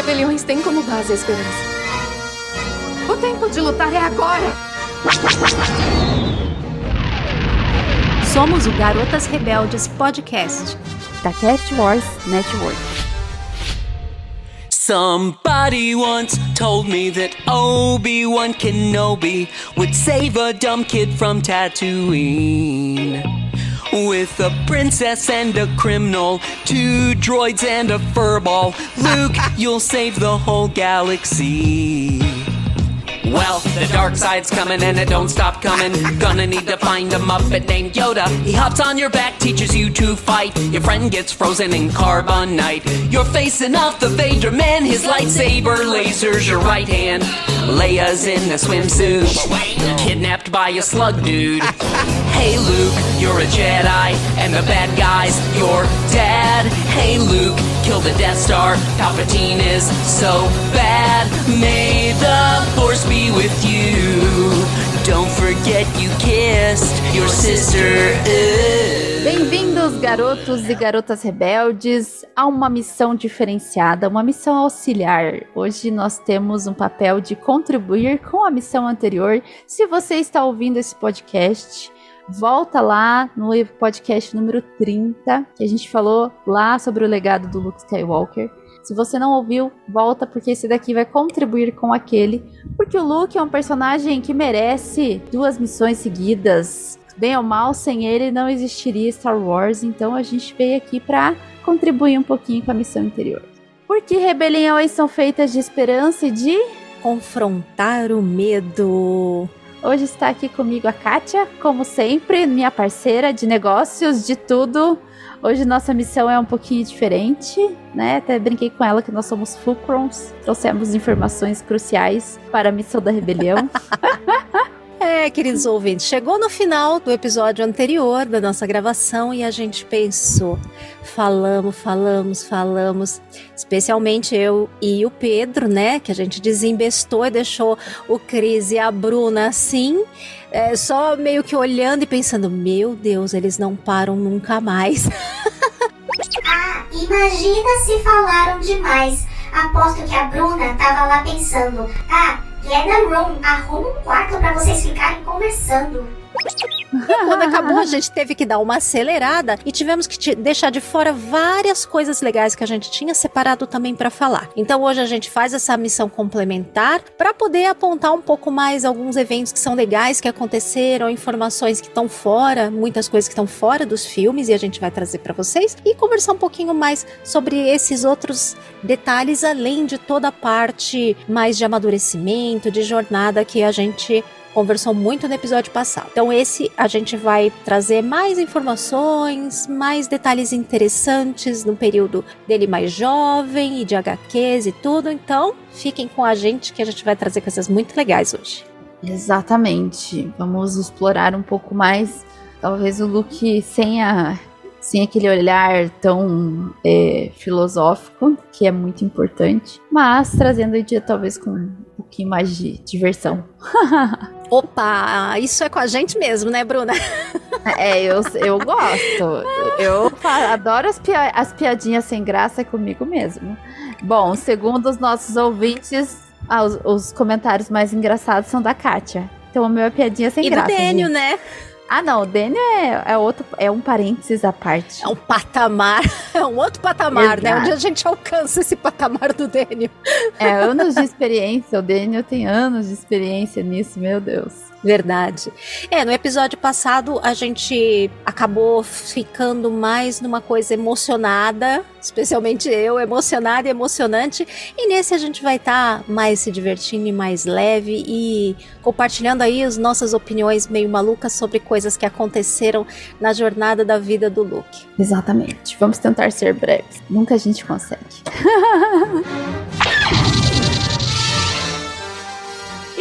rebeliões têm como base a esperança. O tempo de lutar é agora! Somos o Garotas Rebeldes Podcast, da Cast Wars Network. Somebody once told me that Obi-Wan Kenobi would save a dumb kid from Tatooine. With a princess and a criminal, two droids and a furball, Luke, you'll save the whole galaxy. Well, the dark side's coming and it don't stop coming. Gonna need to find a Muppet named Yoda. He hops on your back, teaches you to fight. Your friend gets frozen in carbonite. You're facing off the Vader man, his lightsaber lasers your right hand. Leia's in a swimsuit, kidnapped by a slug dude. Hey Luke, you're a Jedi, and the bad guy's your dad. Hey Luke, kill the Death Star. Palpatine is so bad. May the Force be with you. Don't forget you kissed your sister. Bem-vindos, garotos e garotas rebeldes, a uma missão diferenciada, uma missão auxiliar. Hoje nós temos um papel de contribuir com a missão anterior. Se você está ouvindo esse podcast, volta lá no podcast número 30, que a gente falou lá sobre o legado do Luke Skywalker. Se você não ouviu, volta porque esse daqui vai contribuir com aquele, porque o Luke é um personagem que merece duas missões seguidas. Bem ou mal, sem ele não existiria Star Wars, então a gente veio aqui para contribuir um pouquinho com a missão anterior. Porque rebeliões são feitas de esperança e de confrontar o medo. Hoje está aqui comigo a Kátia, como sempre, minha parceira de negócios, de tudo. Hoje nossa missão é um pouquinho diferente, né? Até brinquei com ela que nós somos Fulcrons, trouxemos informações cruciais para a missão da rebelião. É, queridos ouvintes, chegou no final do episódio anterior da nossa gravação e a gente pensou, falamos, falamos, falamos, especialmente eu e o Pedro, né, que a gente desembestou e deixou o Cris e a Bruna assim, é, só meio que olhando e pensando, meu Deus, eles não param nunca mais. ah, imagina se falaram demais. Aposto que a Bruna tava lá pensando, ah, Get room, arruma um quarto para vocês ficarem conversando. E quando acabou, a gente teve que dar uma acelerada e tivemos que deixar de fora várias coisas legais que a gente tinha separado também para falar. Então hoje a gente faz essa missão complementar para poder apontar um pouco mais alguns eventos que são legais que aconteceram, informações que estão fora, muitas coisas que estão fora dos filmes e a gente vai trazer para vocês e conversar um pouquinho mais sobre esses outros detalhes além de toda a parte mais de amadurecimento, de jornada que a gente conversou muito no episódio passado. Então, esse a gente vai trazer mais informações, mais detalhes interessantes no período dele mais jovem e de HQs e tudo. Então, fiquem com a gente que a gente vai trazer coisas muito legais hoje. Exatamente. Vamos explorar um pouco mais, talvez o Luke sem a sem aquele olhar tão é, filosófico, que é muito importante, mas trazendo o dia talvez com um pouquinho mais de diversão. Opa, isso é com a gente mesmo, né, Bruna? É, eu, eu gosto. Eu adoro as, pia as piadinhas sem graça comigo mesmo. Bom, segundo os nossos ouvintes, ah, os, os, comentários mais engraçados são da Kátia. Então, o meu é piadinha sem e graça. E do Dênio, né? Ah, não, o Daniel é, é, outro, é um parênteses à parte. É um patamar, é um outro patamar, Exato. né? Onde a gente alcança esse patamar do Daniel. É, anos de experiência, o Daniel tem anos de experiência nisso, meu Deus. Verdade. É, no episódio passado a gente acabou ficando mais numa coisa emocionada, especialmente eu, emocionada e emocionante. E nesse a gente vai estar tá mais se divertindo e mais leve e compartilhando aí as nossas opiniões meio malucas sobre coisas que aconteceram na jornada da vida do Luke. Exatamente. Vamos tentar ser breves. Nunca a gente consegue.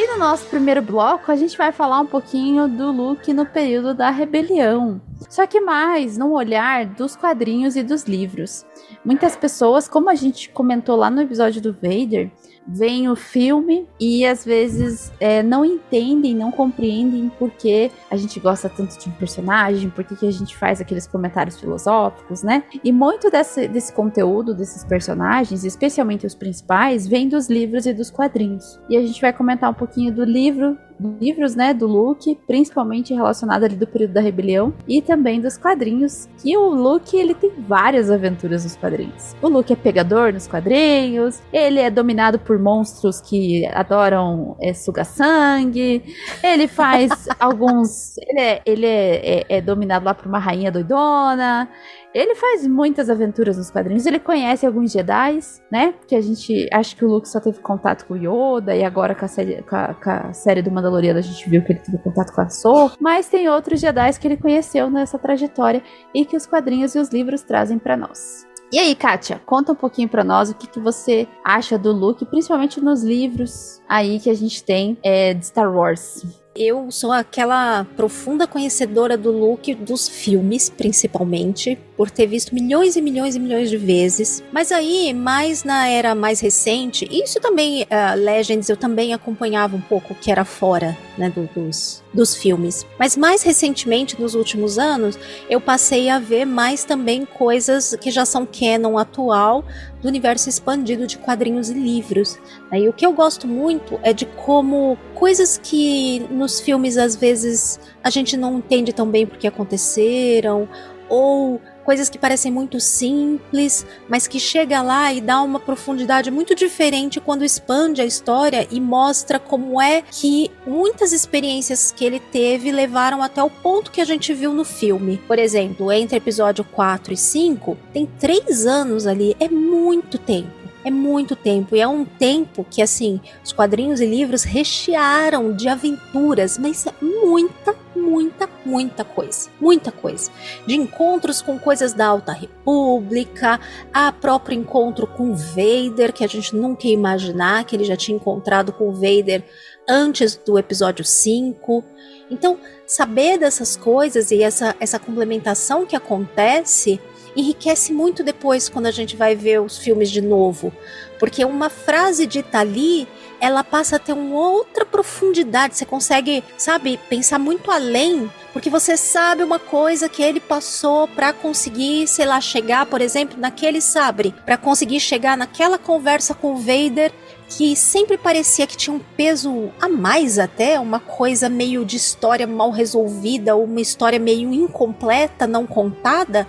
E no nosso primeiro bloco, a gente vai falar um pouquinho do Luke no período da rebelião. só que mais no olhar dos quadrinhos e dos livros. Muitas pessoas, como a gente comentou lá no episódio do Vader, veem o filme e às vezes é, não entendem, não compreendem por que a gente gosta tanto de um personagem, por que, que a gente faz aqueles comentários filosóficos, né? E muito desse, desse conteúdo, desses personagens, especialmente os principais, vem dos livros e dos quadrinhos. E a gente vai comentar um pouquinho do livro livros, né, do Luke, principalmente relacionado ali do período da rebelião e também dos quadrinhos, que o Luke, ele tem várias aventuras nos quadrinhos. O Luke é pegador nos quadrinhos, ele é dominado por monstros que adoram é, sugar sangue, ele faz alguns, ele, é, ele é, é, é dominado lá por uma rainha doidona, ele faz muitas aventuras nos quadrinhos. Ele conhece alguns Jedi, né? Que a gente acha que o Luke só teve contato com o Yoda e agora com a série, com a, com a série do Mandaloriano a gente viu que ele teve contato com a Soul. Mas tem outros Jedi que ele conheceu nessa trajetória e que os quadrinhos e os livros trazem para nós. E aí, Kátia, conta um pouquinho para nós o que, que você acha do Luke, principalmente nos livros aí que a gente tem é, de Star Wars eu sou aquela profunda conhecedora do Luke dos filmes, principalmente, por ter visto milhões e milhões e milhões de vezes. Mas aí, mais na era mais recente, isso também, uh, Legends, eu também acompanhava um pouco que era fora né, do, dos, dos filmes. Mas mais recentemente, nos últimos anos, eu passei a ver mais também coisas que já são canon atual do universo expandido de quadrinhos e livros. E o que eu gosto muito é de como coisas que nos filmes às vezes a gente não entende tão bem porque aconteceram, ou coisas que parecem muito simples, mas que chega lá e dá uma profundidade muito diferente quando expande a história e mostra como é que muitas experiências que ele teve levaram até o ponto que a gente viu no filme. Por exemplo, entre episódio 4 e 5, tem três anos ali, é muito tempo. É muito tempo e é um tempo que assim os quadrinhos e livros rechearam de aventuras, mas muita muita, muita coisa. Muita coisa. De encontros com coisas da Alta República, a próprio encontro com Vader, que a gente nunca ia imaginar que ele já tinha encontrado com Vader antes do episódio 5. Então, saber dessas coisas e essa, essa complementação que acontece enriquece muito depois quando a gente vai ver os filmes de novo. Porque uma frase dita ali ela passa a ter uma outra profundidade. Você consegue, sabe, pensar muito além, porque você sabe uma coisa que ele passou para conseguir, sei lá, chegar, por exemplo, naquele sabre, para conseguir chegar naquela conversa com o Vader que sempre parecia que tinha um peso a mais até, uma coisa meio de história mal resolvida, uma história meio incompleta, não contada.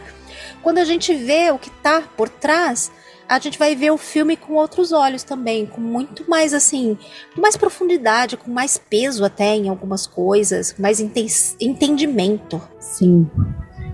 Quando a gente vê o que tá por trás, a gente vai ver o filme com outros olhos também, com muito mais assim, com mais profundidade, com mais peso até em algumas coisas, mais entendimento. Sim.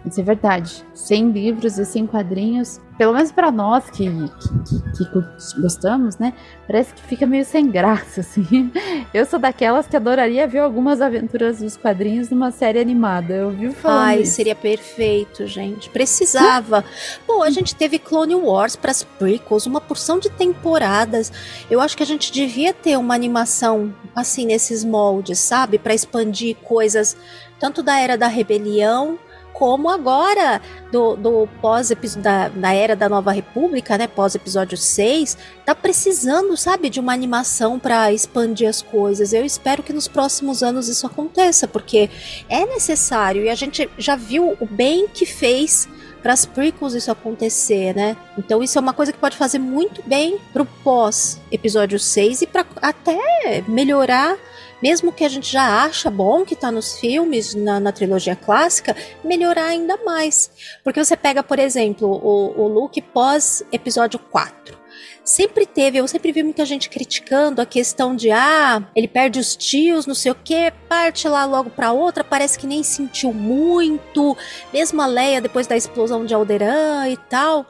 Isso é verdade. Sem livros e sem quadrinhos, pelo menos para nós que, que, que, gostamos, né? Parece que fica meio sem graça, assim. Eu sou daquelas que adoraria ver algumas aventuras dos quadrinhos numa série animada. Eu vi falando Ai, isso. seria perfeito, gente. Precisava. Pô, a gente teve Clone Wars para as prequels, uma porção de temporadas. Eu acho que a gente devia ter uma animação assim nesses moldes, sabe? Para expandir coisas tanto da era da rebelião como agora do, do pós da, da era da Nova República, né, pós episódio 6, tá precisando, sabe, de uma animação para expandir as coisas. Eu espero que nos próximos anos isso aconteça, porque é necessário e a gente já viu o bem que fez para as prequels isso acontecer, né? Então isso é uma coisa que pode fazer muito bem pro pós episódio 6 e para até melhorar mesmo que a gente já acha bom que está nos filmes, na, na, trilogia clássica, melhorar ainda mais. Porque você pega, por exemplo, o, o Luke pós episódio 4 sempre teve, eu sempre vi muita gente criticando a questão de ah, ele perde os tios, não sei o que, parte lá logo para outra, parece que nem sentiu muito, mesmo a Leia depois da explosão de Alderan e tal.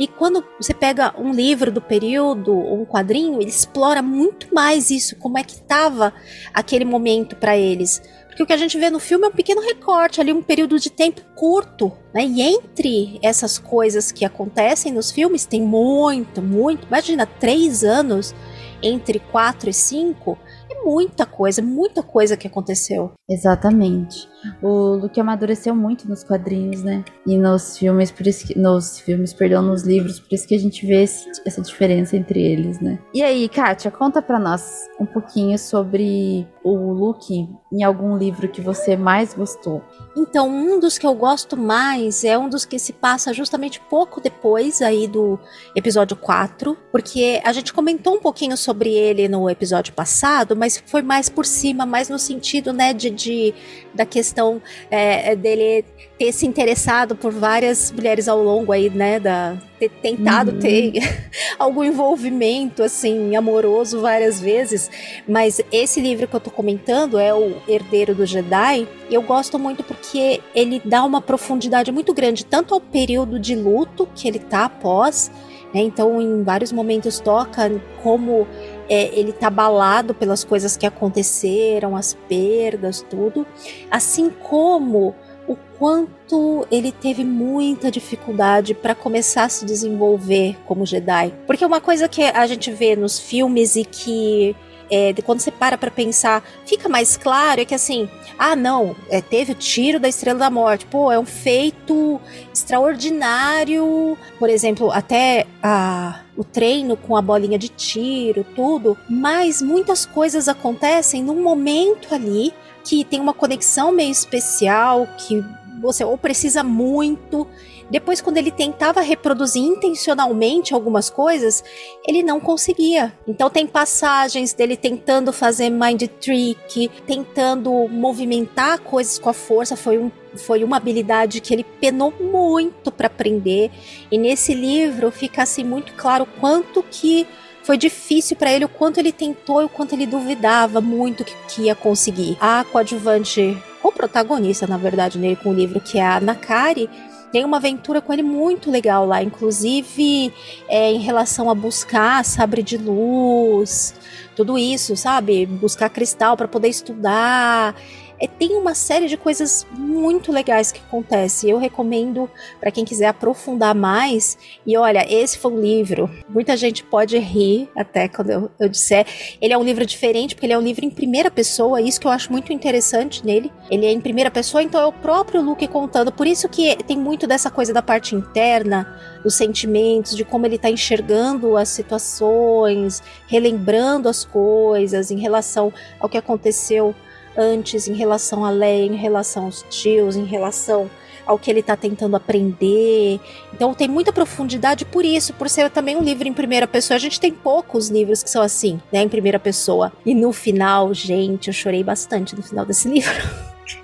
E quando você pega um livro do período, um quadrinho, ele explora muito mais isso, como é que estava aquele momento para eles. Porque o que a gente vê no filme é um pequeno recorte, ali um período de tempo curto, né? E entre essas coisas que acontecem nos filmes, tem muito, muito. Imagina, três anos entre quatro e cinco, é muita coisa, muita coisa que aconteceu. Exatamente. O Luke amadureceu muito nos quadrinhos, né? E nos filmes, por isso que, nos filmes, perdão, nos livros, por isso que a gente vê esse, essa diferença entre eles, né? E aí, Kátia, conta pra nós um pouquinho sobre o Luke em algum livro que você mais gostou. Então, um dos que eu gosto mais é um dos que se passa justamente pouco depois aí do episódio 4, porque a gente comentou um pouquinho sobre ele no episódio passado, mas foi mais por cima, mais no sentido, né, de, de da questão é, dele ter se interessado por várias mulheres ao longo aí, né, da ter tentado uhum. ter algum envolvimento assim amoroso várias vezes, mas esse livro que eu tô comentando é o Herdeiro do Jedi. E eu gosto muito porque ele dá uma profundidade muito grande tanto ao período de luto que ele tá após, né? Então, em vários momentos toca como é, ele tá abalado pelas coisas que aconteceram, as perdas, tudo, assim como o quanto ele teve muita dificuldade para começar a se desenvolver como Jedi. Porque uma coisa que a gente vê nos filmes e que é, quando você para para pensar, fica mais claro é que assim, ah, não, é, teve o tiro da Estrela da Morte, pô, é um feito extraordinário, por exemplo, até a o treino com a bolinha de tiro, tudo, mas muitas coisas acontecem num momento ali que tem uma conexão meio especial, que você ou precisa muito. Depois, quando ele tentava reproduzir intencionalmente algumas coisas, ele não conseguia. Então, tem passagens dele tentando fazer mind trick, tentando movimentar coisas com a força. Foi, um, foi uma habilidade que ele penou muito para aprender. E nesse livro fica assim muito claro quanto que foi difícil para ele o quanto ele tentou e o quanto ele duvidava muito que, que ia conseguir. A coadjuvante, o protagonista, na verdade, nele com o livro, que é a Nakari, tem uma aventura com ele muito legal lá, inclusive é, em relação a buscar sabre de luz, tudo isso, sabe? Buscar cristal para poder estudar. É, tem uma série de coisas muito legais que acontece. Eu recomendo para quem quiser aprofundar mais. E olha, esse foi um livro. Muita gente pode rir até quando eu, eu disser. Ele é um livro diferente porque ele é um livro em primeira pessoa. Isso que eu acho muito interessante nele. Ele é em primeira pessoa, então é o próprio Luke contando. Por isso que tem muito dessa coisa da parte interna, dos sentimentos, de como ele está enxergando as situações, relembrando as coisas em relação ao que aconteceu antes em relação a Leia, em relação aos tios, em relação ao que ele está tentando aprender. Então tem muita profundidade por isso, por ser também um livro em primeira pessoa. A gente tem poucos livros que são assim, né, em primeira pessoa. E no final, gente, eu chorei bastante no final desse livro.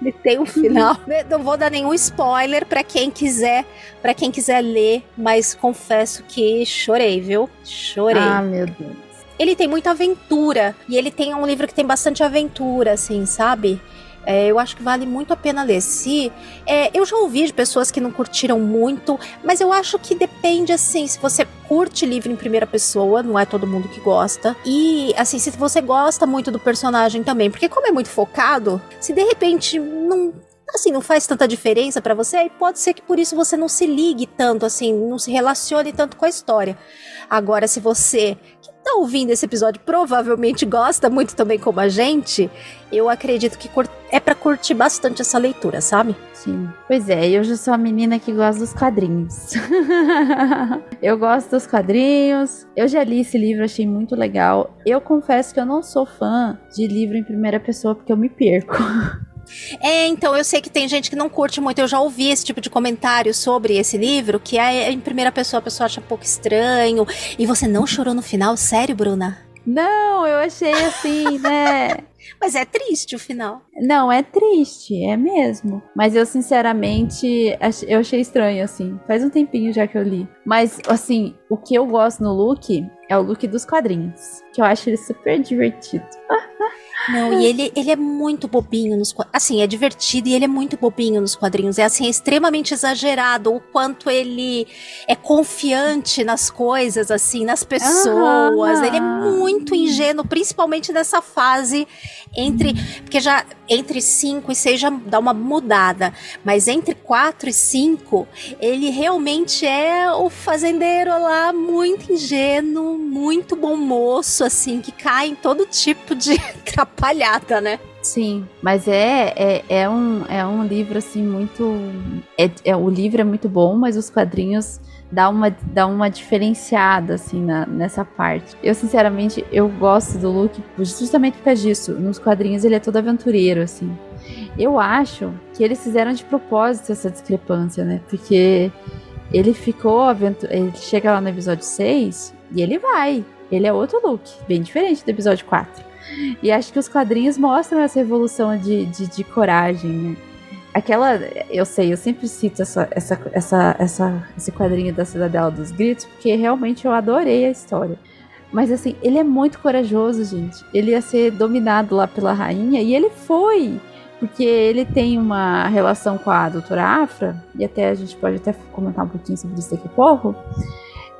Ele tem um final. Né, não vou dar nenhum spoiler para quem quiser, para quem quiser ler, mas confesso que chorei, viu? Chorei. Ah, meu Deus ele tem muita aventura. E ele tem um livro que tem bastante aventura, assim, sabe? É, eu acho que vale muito a pena ler. Se, é, eu já ouvi de pessoas que não curtiram muito, mas eu acho que depende, assim, se você curte livro em primeira pessoa, não é todo mundo que gosta. E, assim, se você gosta muito do personagem também, porque como é muito focado, se de repente não assim, não faz tanta diferença para você, aí pode ser que por isso você não se ligue tanto, assim, não se relacione tanto com a história. Agora, se você tá ouvindo esse episódio provavelmente gosta muito também como a gente, eu acredito que é para curtir bastante essa leitura, sabe? Sim. Pois é, eu já sou a menina que gosta dos quadrinhos. eu gosto dos quadrinhos. Eu já li esse livro, achei muito legal. Eu confesso que eu não sou fã de livro em primeira pessoa porque eu me perco. É, então eu sei que tem gente que não curte muito. Eu já ouvi esse tipo de comentário sobre esse livro, que é em primeira pessoa, a pessoa acha um pouco estranho. E você não chorou no final? Sério, Bruna? Não, eu achei assim, né? Mas é triste o final. Não, é triste, é mesmo. Mas eu, sinceramente, eu achei estranho, assim. Faz um tempinho já que eu li. Mas, assim, o que eu gosto no look é o look dos quadrinhos. Que eu acho ele super divertido. Não, e ele, ele é muito bobinho nos Assim, é divertido e ele é muito bobinho nos quadrinhos. É assim, é extremamente exagerado o quanto ele é confiante nas coisas, assim, nas pessoas. Ele é muito ingênuo, principalmente nessa fase entre. Porque já entre 5 e 6 já dá uma mudada. Mas entre 4 e 5, ele realmente é o fazendeiro lá, muito ingênuo, muito bom moço, assim, que cai em todo tipo de atrapalhada, né? Sim, mas é, é, é, um, é um livro assim muito. É, é, o livro é muito bom, mas os quadrinhos dá uma, dá uma diferenciada assim na, nessa parte. Eu sinceramente eu gosto do Luke justamente por causa disso. Nos quadrinhos ele é todo aventureiro assim. Eu acho que eles fizeram de propósito essa discrepância, né? Porque ele ficou aventur... ele chega lá no episódio 6 e ele vai. Ele é outro Luke, bem diferente do episódio 4. E acho que os quadrinhos mostram essa evolução de, de, de coragem, né? Aquela, eu sei, eu sempre cito essa, essa, essa, essa, esse quadrinho da Cidadela dos Gritos, porque realmente eu adorei a história. Mas assim, ele é muito corajoso, gente. Ele ia ser dominado lá pela rainha e ele foi. Porque ele tem uma relação com a doutora Afra, e até a gente pode até comentar um pouquinho sobre isso daqui a pouco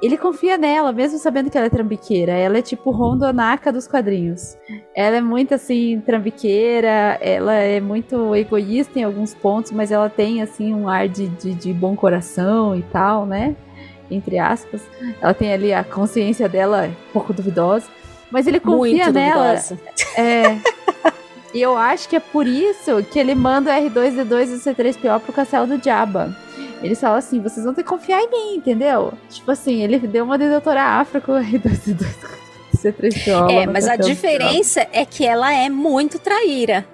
ele confia nela, mesmo sabendo que ela é trambiqueira. Ela é tipo Rondonaka dos quadrinhos. Ela é muito assim, trambiqueira, ela é muito egoísta em alguns pontos, mas ela tem assim um ar de, de, de bom coração e tal, né? Entre aspas. Ela tem ali a consciência dela um pouco duvidosa. Mas ele confia muito nela. Duvidosa. É. e eu acho que é por isso que ele manda o R2D2 e o C3PO pro castelo do Jabba. Eles falam assim: vocês vão ter que confiar em mim, entendeu? Tipo assim, ele deu uma de doutora Afra com C3PO. É, mas a diferença é que ela é muito traíra.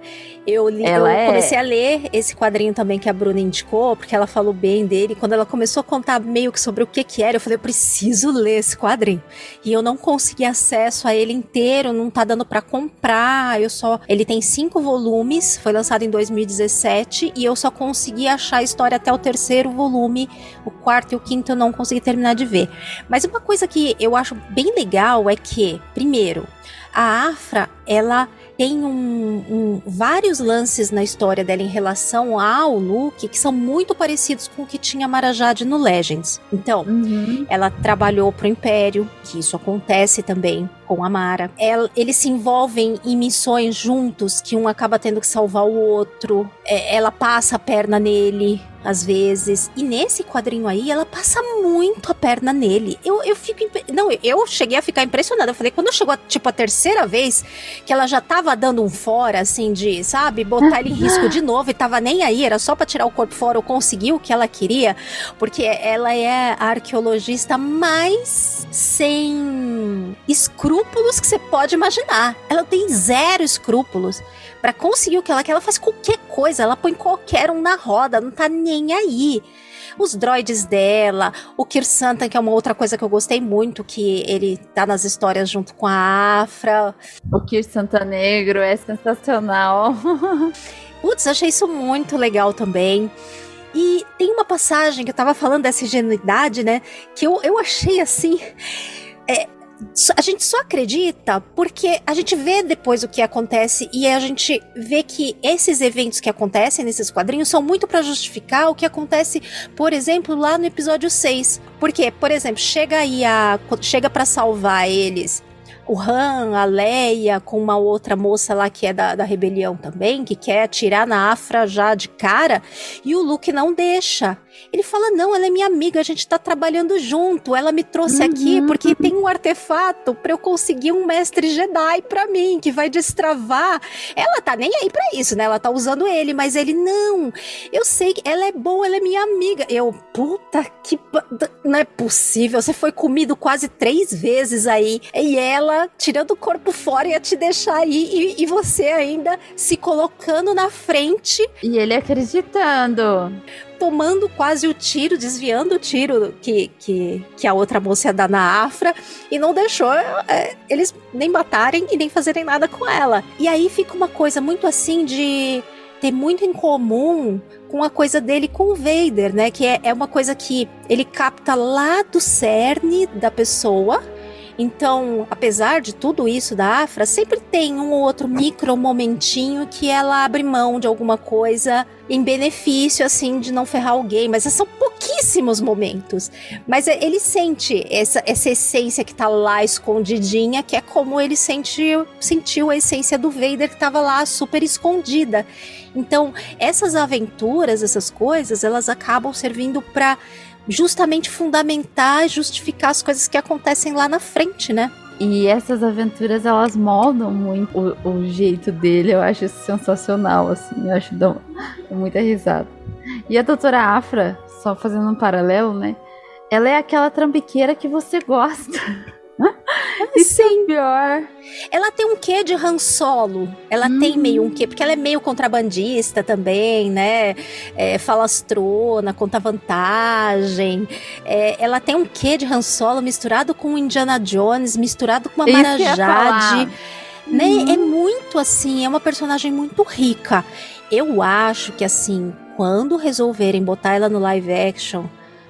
Eu, li, eu é... comecei a ler esse quadrinho também que a Bruna indicou, porque ela falou bem dele. Quando ela começou a contar meio que sobre o que que era, eu falei, eu preciso ler esse quadrinho. E eu não consegui acesso a ele inteiro, não tá dando para comprar. Eu só, ele tem cinco volumes, foi lançado em 2017 e eu só consegui achar a história até o terceiro volume. O quarto e o quinto eu não consegui terminar de ver. Mas uma coisa que eu acho bem legal é que, primeiro, a Afra, ela tem um, um, vários lances na história dela em relação ao Luke que são muito parecidos com o que tinha Marajade no Legends. Então, uhum. ela trabalhou pro Império, que isso acontece também com a Mara. Ela, eles se envolvem em missões juntos, que um acaba tendo que salvar o outro. É, ela passa a perna nele, às vezes. E nesse quadrinho aí, ela passa muito a perna nele. Eu, eu fico. Não, eu cheguei a ficar impressionada. Eu falei, quando chegou, tipo, a terceira vez, que ela já tava dando um fora, assim, de, sabe, botar ele em risco de novo e tava nem aí, era só pra tirar o corpo fora ou conseguir o que ela queria, porque ela é a arqueologista mais sem escrúpulos que você pode imaginar. Ela tem zero escrúpulos para conseguir o que ela quer. Ela faz qualquer coisa, ela põe qualquer um na roda, não tá nem aí os droids dela, o Kirsantan, que é uma outra coisa que eu gostei muito, que ele tá nas histórias junto com a Afra. O Kirsantan negro é sensacional. Putz, achei isso muito legal também. E tem uma passagem que eu tava falando dessa ingenuidade, né? Que eu, eu achei assim. É, a gente só acredita porque a gente vê depois o que acontece e a gente vê que esses eventos que acontecem nesses quadrinhos são muito para justificar o que acontece, por exemplo, lá no episódio 6. Porque, por exemplo, chega aí a chega para salvar eles o Han, a Leia, com uma outra moça lá que é da, da rebelião também, que quer atirar na Afra já de cara, e o Luke não deixa. Ele fala: Não, ela é minha amiga, a gente tá trabalhando junto. Ela me trouxe uhum. aqui porque tem um artefato para eu conseguir um mestre Jedi para mim, que vai destravar. Ela tá nem aí para isso, né? Ela tá usando ele, mas ele: Não, eu sei que ela é boa, ela é minha amiga. Eu, puta que. Não é possível, você foi comido quase três vezes aí. E ela tirando o corpo fora ia te deixar aí e, e você ainda se colocando na frente. E ele acreditando tomando quase o tiro, desviando o tiro que, que, que a outra moça ia dar na Afra e não deixou é, eles nem matarem e nem fazerem nada com ela. E aí fica uma coisa muito assim de ter muito em comum com a coisa dele com o Vader, né? Que é, é uma coisa que ele capta lá do cerne da pessoa então, apesar de tudo isso da Afra, sempre tem um ou outro micro momentinho que ela abre mão de alguma coisa em benefício, assim, de não ferrar alguém. Mas são pouquíssimos momentos. Mas é, ele sente essa, essa essência que tá lá escondidinha, que é como ele sentiu, sentiu a essência do Vader que tava lá super escondida. Então, essas aventuras, essas coisas, elas acabam servindo para justamente fundamentar justificar as coisas que acontecem lá na frente, né? E essas aventuras, elas moldam muito o, o jeito dele. Eu acho sensacional, assim. Eu acho dão muita risada. E a doutora Afra, só fazendo um paralelo, né? Ela é aquela trambiqueira que você gosta. É pior. Ela tem um quê de Han Solo. Ela Hum. tem meio um quê, porque ela é meio contrabandista também, né? É, falastrona, conta vantagem. É, ela tem um quê de Han Solo misturado com Indiana Jones, misturado com a Isso que eu Mara ia Jade. falar. Né? Uhum. É muito assim, é uma personagem muito rica. Eu acho que assim, quando resolverem botar ela no live action,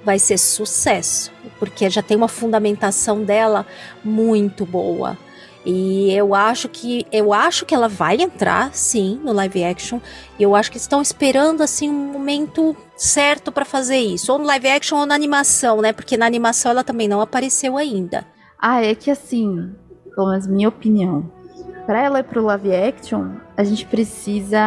vai ser sucesso, porque já tem uma fundamentação dela muito boa. E eu acho que eu acho que ela vai entrar sim no live action. E eu acho que estão esperando assim um momento certo pra fazer isso, ou no live action ou na animação, né? Porque na animação ela também não apareceu ainda. Ah, é que assim, pelo menos minha opinião. Pra ela ir pro live action, a gente precisa.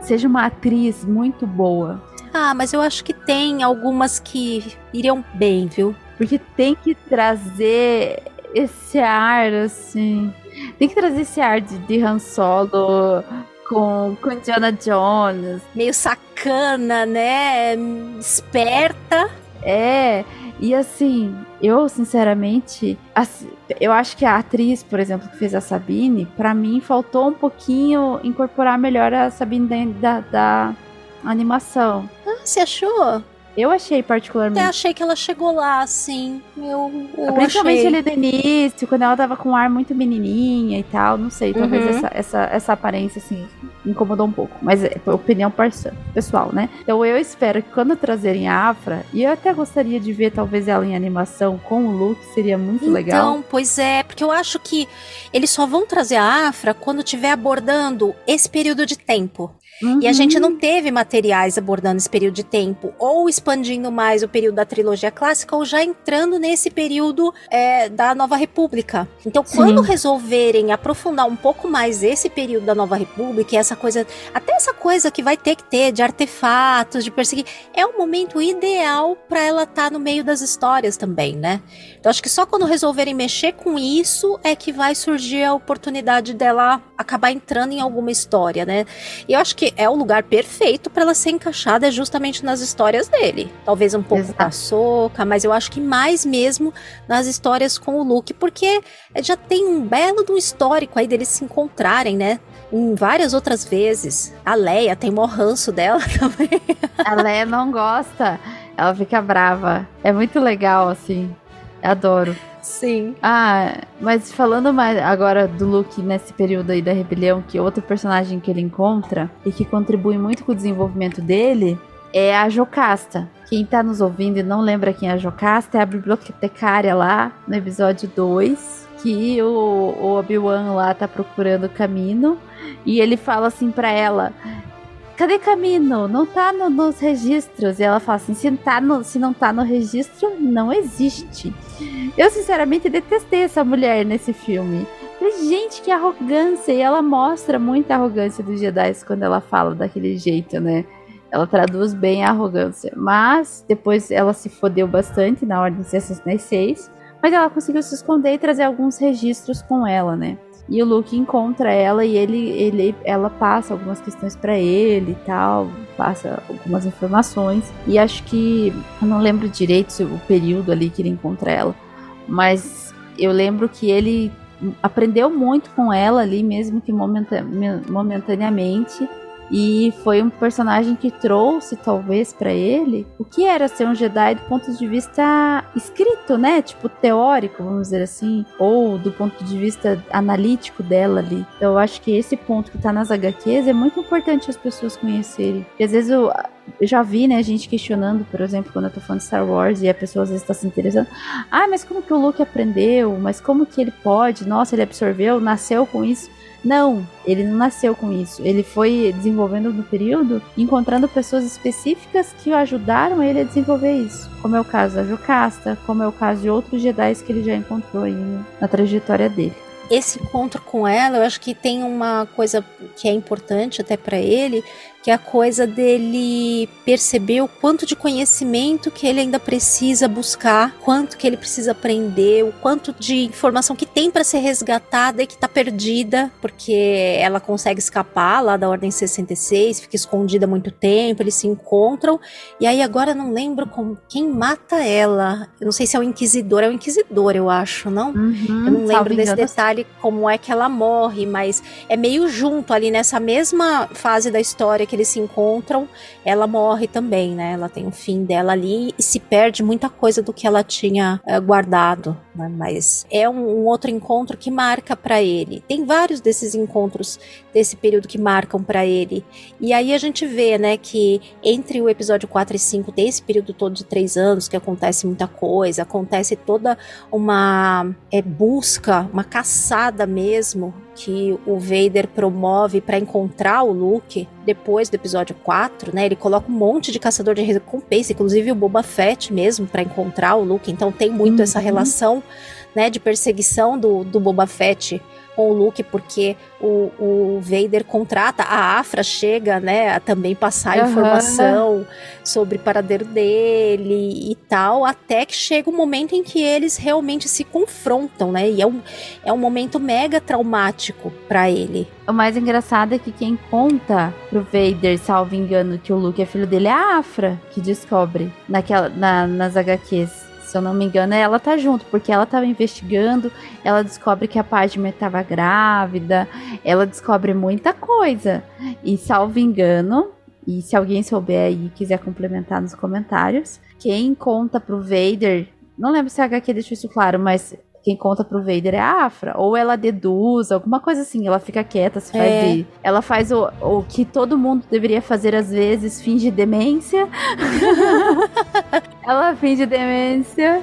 Seja uma atriz muito boa. Ah, mas eu acho que tem algumas que iriam bem, viu? Porque tem que trazer esse ar, assim. Tem que trazer esse ar de, de Han Solo com, com Indiana Jones. Meio sacana, né? Esperta. É. E assim, eu sinceramente, assim, eu acho que a atriz, por exemplo, que fez a Sabine, pra mim faltou um pouquinho incorporar melhor a Sabine da, da animação. Ah, você achou? Eu achei Até particularmente. achei que ela chegou lá, assim. Eu, eu Principalmente achei. ali do início, quando ela tava com um ar muito menininha e tal, não sei, talvez Uhum. essa, essa, essa aparência, assim, me incomodou um pouco. Mas é opinião parça- pessoal, né? Então eu espero que quando trazerem a Afra, e eu até gostaria de ver talvez ela em animação com o Luke, seria muito legal. Então, pois é, porque eu acho que eles só vão trazer a Afra quando estiver abordando esse período de tempo. E a Uhum. gente não teve materiais abordando esse período de tempo, ou expandindo mais o período da trilogia clássica, ou já entrando nesse período é, da Nova República. Então, Sim. quando resolverem aprofundar um pouco mais esse período da Nova República, e essa coisa, até essa coisa que vai ter que ter de artefatos, de perseguir, é o momento ideal para ela estar no meio das histórias também, né? Então, acho que só quando resolverem mexer com isso é que vai surgir a oportunidade dela acabar entrando em alguma história, né? E eu acho que é o lugar perfeito para ela ser encaixada justamente nas histórias dele. Talvez um pouco Exato. com a Soca, mas eu acho que mais mesmo nas histórias com o Luke, porque já tem um belo do histórico aí deles se encontrarem, né? Em várias outras vezes. A Leia tem mó ranço dela também. A Leia não gosta, ela fica brava. É muito legal, assim. Adoro. Sim. Ah, mas falando mais agora do Luke nesse período aí da rebelião, que outro personagem que ele encontra e que contribui muito com o desenvolvimento dele é a Jocasta. Quem tá nos ouvindo e não lembra quem é a Jocasta é a bibliotecária lá no episódio 2, que o, o Obi-Wan lá tá procurando o caminho e ele fala assim pra ela: Cadê Camino? Não tá no- nos registros. E ela fala assim: se, tá no- se não tá no registro, não existe. Eu, sinceramente, detestei essa mulher nesse filme. Falei, gente, que arrogância! E ela mostra muita arrogância dos Jedi quando ela fala daquele jeito, né? Ela traduz bem a arrogância. Mas depois ela se fodeu bastante na Ordem 66. Mas ela conseguiu se esconder e trazer alguns registros com ela, né? E o Luke encontra ela e ele, ele ela passa algumas questões pra ele e tal, passa algumas informações. E acho que eu não lembro direito o período ali que ele encontra ela, mas eu lembro que ele aprendeu muito com ela ali, mesmo que momenta- momentaneamente. E foi um personagem que trouxe, talvez, pra ele o que era ser um Jedi do ponto de vista escrito, né? Tipo, teórico, vamos dizer assim. Ou do ponto de vista analítico dela ali. Então, eu acho que esse ponto que tá nas HQs é muito importante as pessoas conhecerem. Porque às vezes eu, eu já vi, né, gente questionando, por exemplo, quando eu tô falando de Star Wars e a pessoa às vezes tá se interessando. Ah, mas como que o Luke aprendeu? Mas como que ele pode? Nossa, ele absorveu, nasceu com isso. Não, ele não nasceu com isso. Ele foi desenvolvendo no período, encontrando pessoas específicas que o ajudaram ele a desenvolver isso. Como é o caso da Jocasta, como é o caso de outros Jedi que ele já encontrou aí no- na trajetória dele. esse encontro com ela, eu acho que tem uma coisa que é importante até pra ele, que é a coisa dele perceber o quanto de conhecimento que ele ainda precisa buscar, quanto que ele precisa aprender, o quanto de informação que tem para ser resgatada e que tá perdida, porque ela consegue escapar lá da Ordem 66, fica escondida há muito tempo, eles se encontram, e aí agora não lembro como, quem mata ela. Eu não sei se é o Inquisidor, é o Inquisidor, eu acho, não? Uhum, Eu não lembro desse detalhe, como é que ela morre, mas é meio junto ali nessa mesma fase da história que eles se encontram, ela morre também, né? Ela tem o fim dela ali e se perde muita coisa do que ela tinha eh, guardado, né? Mas é um, um outro encontro que marca pra ele. Tem vários desses encontros desse período que marcam pra ele. E aí a gente vê, né, que entre o episódio 4 e 5 tem esse período todo de três anos que acontece muita coisa, acontece toda uma é, busca, uma caçada mesmo que o Vader promove para encontrar o Luke depois do episódio 4, né? Ele coloca um monte de caçador de recompensa, inclusive o Boba Fett mesmo para encontrar o Luke. Então tem muito essa Uhum. relação, né, de perseguição do, do Boba Fett com o Luke, porque o, o Vader contrata, a Afra chega, né, a também passar Aham. informação sobre o paradeiro dele e tal, até que chega o momento em que eles realmente se confrontam, né, e é um, é um momento mega traumático para ele. O mais engraçado é que quem conta pro Vader, salvo engano, que o Luke é filho dele é a Afra, que descobre naquela, na- nas HQs. Se eu não me engano, ela tá junto, porque ela tava investigando, ela descobre que a Padme estava grávida, ela descobre muita coisa. E salvo engano, e se alguém souber aí e quiser complementar nos comentários, quem conta pro Vader, não lembro se a HQ deixou isso claro, mas quem conta pro Vader é a Afra. Ou ela deduz, alguma coisa assim. Ela fica quieta, se faz É. de- Ela faz o, o que todo mundo deveria fazer às vezes, finge demência. ela finge demência.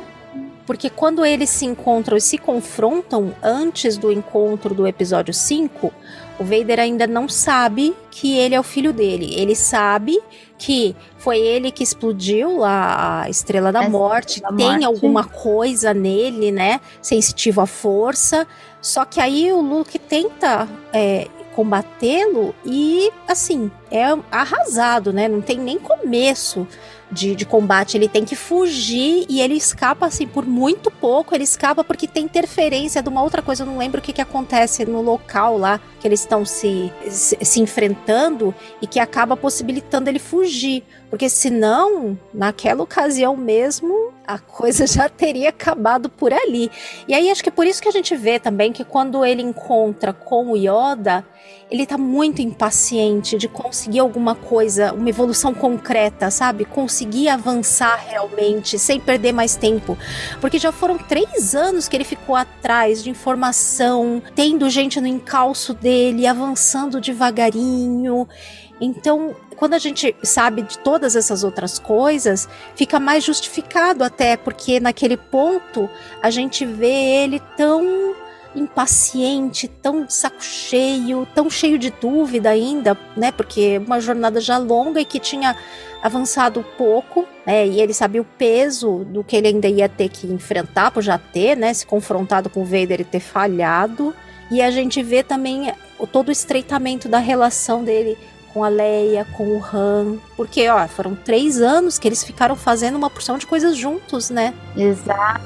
Porque quando eles se encontram e se confrontam antes do encontro do episódio 5, o Vader ainda não sabe que ele é o filho dele. Ele sabe que foi ele que explodiu a Estrela da A Estrela Morte, da tem Morte. alguma coisa nele, né? Sensitivo à força. Só que aí o Luke tenta é, combatê-lo e, assim, é arrasado, né? Não tem nem começo de, de combate. Ele tem que fugir e ele escapa, assim, por muito pouco. Ele escapa porque tem interferência de uma outra coisa. Eu não lembro o que, que acontece no local lá que eles estão se, se, se enfrentando e que acaba possibilitando ele fugir. Porque senão, naquela ocasião mesmo, a coisa já teria acabado por ali. E aí acho que é por isso que a gente vê também que quando ele encontra com o Yoda, ele tá muito impaciente de conseguir alguma coisa, uma evolução concreta, sabe? Conseguir avançar realmente, sem perder mais tempo. Porque já foram três anos que ele ficou atrás de informação, tendo gente no encalço dele, avançando devagarinho. Então, quando a gente sabe de todas essas outras coisas, fica mais justificado até, porque naquele ponto a gente vê ele tão impaciente, tão saco cheio, tão cheio de dúvida ainda, né? Porque uma jornada já longa e que tinha avançado pouco, né? E ele sabia o peso do que ele ainda ia ter que enfrentar, por já ter, né? Se confrontado com o Vader e ter falhado. E a gente vê também todo o estreitamento da relação dele com a Leia, com o Han, porque ó, foram três anos que eles ficaram fazendo uma porção de coisas juntos, né? Exato.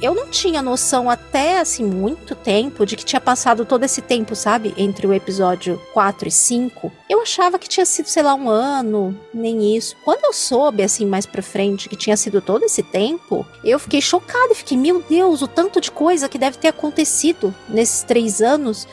eu não tinha noção até assim muito tempo de que tinha passado todo esse tempo, sabe? Entre o episódio 4 e 5. Eu achava que tinha sido, sei lá, um ano, nem isso. Quando eu soube, assim, mais pra frente, que tinha sido todo esse tempo, eu fiquei chocada e fiquei, meu Deus, o tanto de coisa que deve ter acontecido nesses três anos.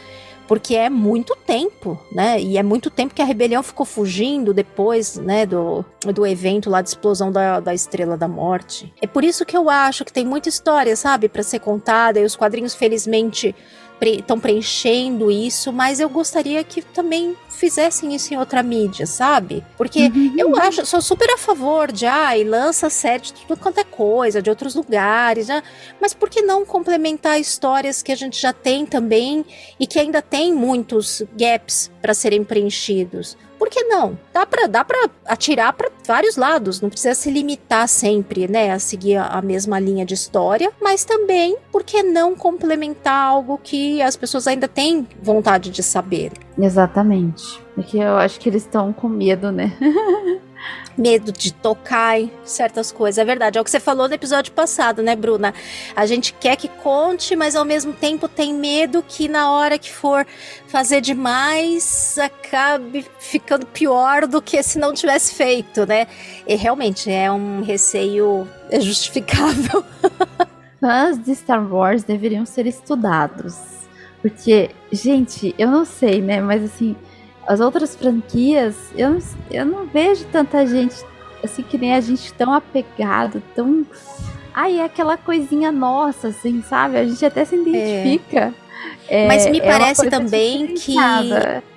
Porque é muito tempo, né? E é muito tempo que a rebelião ficou fugindo depois, né? Do, do evento lá de explosão da, da Estrela da Morte. É por isso que eu acho que tem muita história, sabe? para ser contada. E os quadrinhos, felizmente, estão pre preenchendo isso. Mas eu gostaria que também fizessem isso em outra mídia, sabe? Porque Uhum. eu acho, sou super a favor de, ai, lança série de tudo quanto é coisa, de outros lugares, né? Mas por que não complementar histórias que a gente já tem também e que ainda tem muitos gaps para serem preenchidos? Por que não? Dá pra, dá pra atirar para vários lados, não precisa se limitar sempre, né, a seguir a, a mesma linha de história, mas também, por que não complementar algo que as pessoas ainda têm vontade de saber? Exatamente. Porque eu acho que eles estão com medo, né? medo de tocar em certas coisas. É verdade, é o que você falou no episódio passado, né, Bruna? A gente quer que conte, mas ao mesmo tempo tem medo que na hora que for fazer demais acabe ficando pior do que se não tivesse feito, né? E realmente é um receio justificável. Fãs de Star Wars deveriam ser estudados. Porque, gente, eu não sei, né? Mas assim, as outras franquias, eu, eu não vejo tanta gente assim que nem a gente tão apegado, tão. Ai, é aquela coisinha nossa, assim, sabe? A gente até se identifica. É. É, mas me é parece também que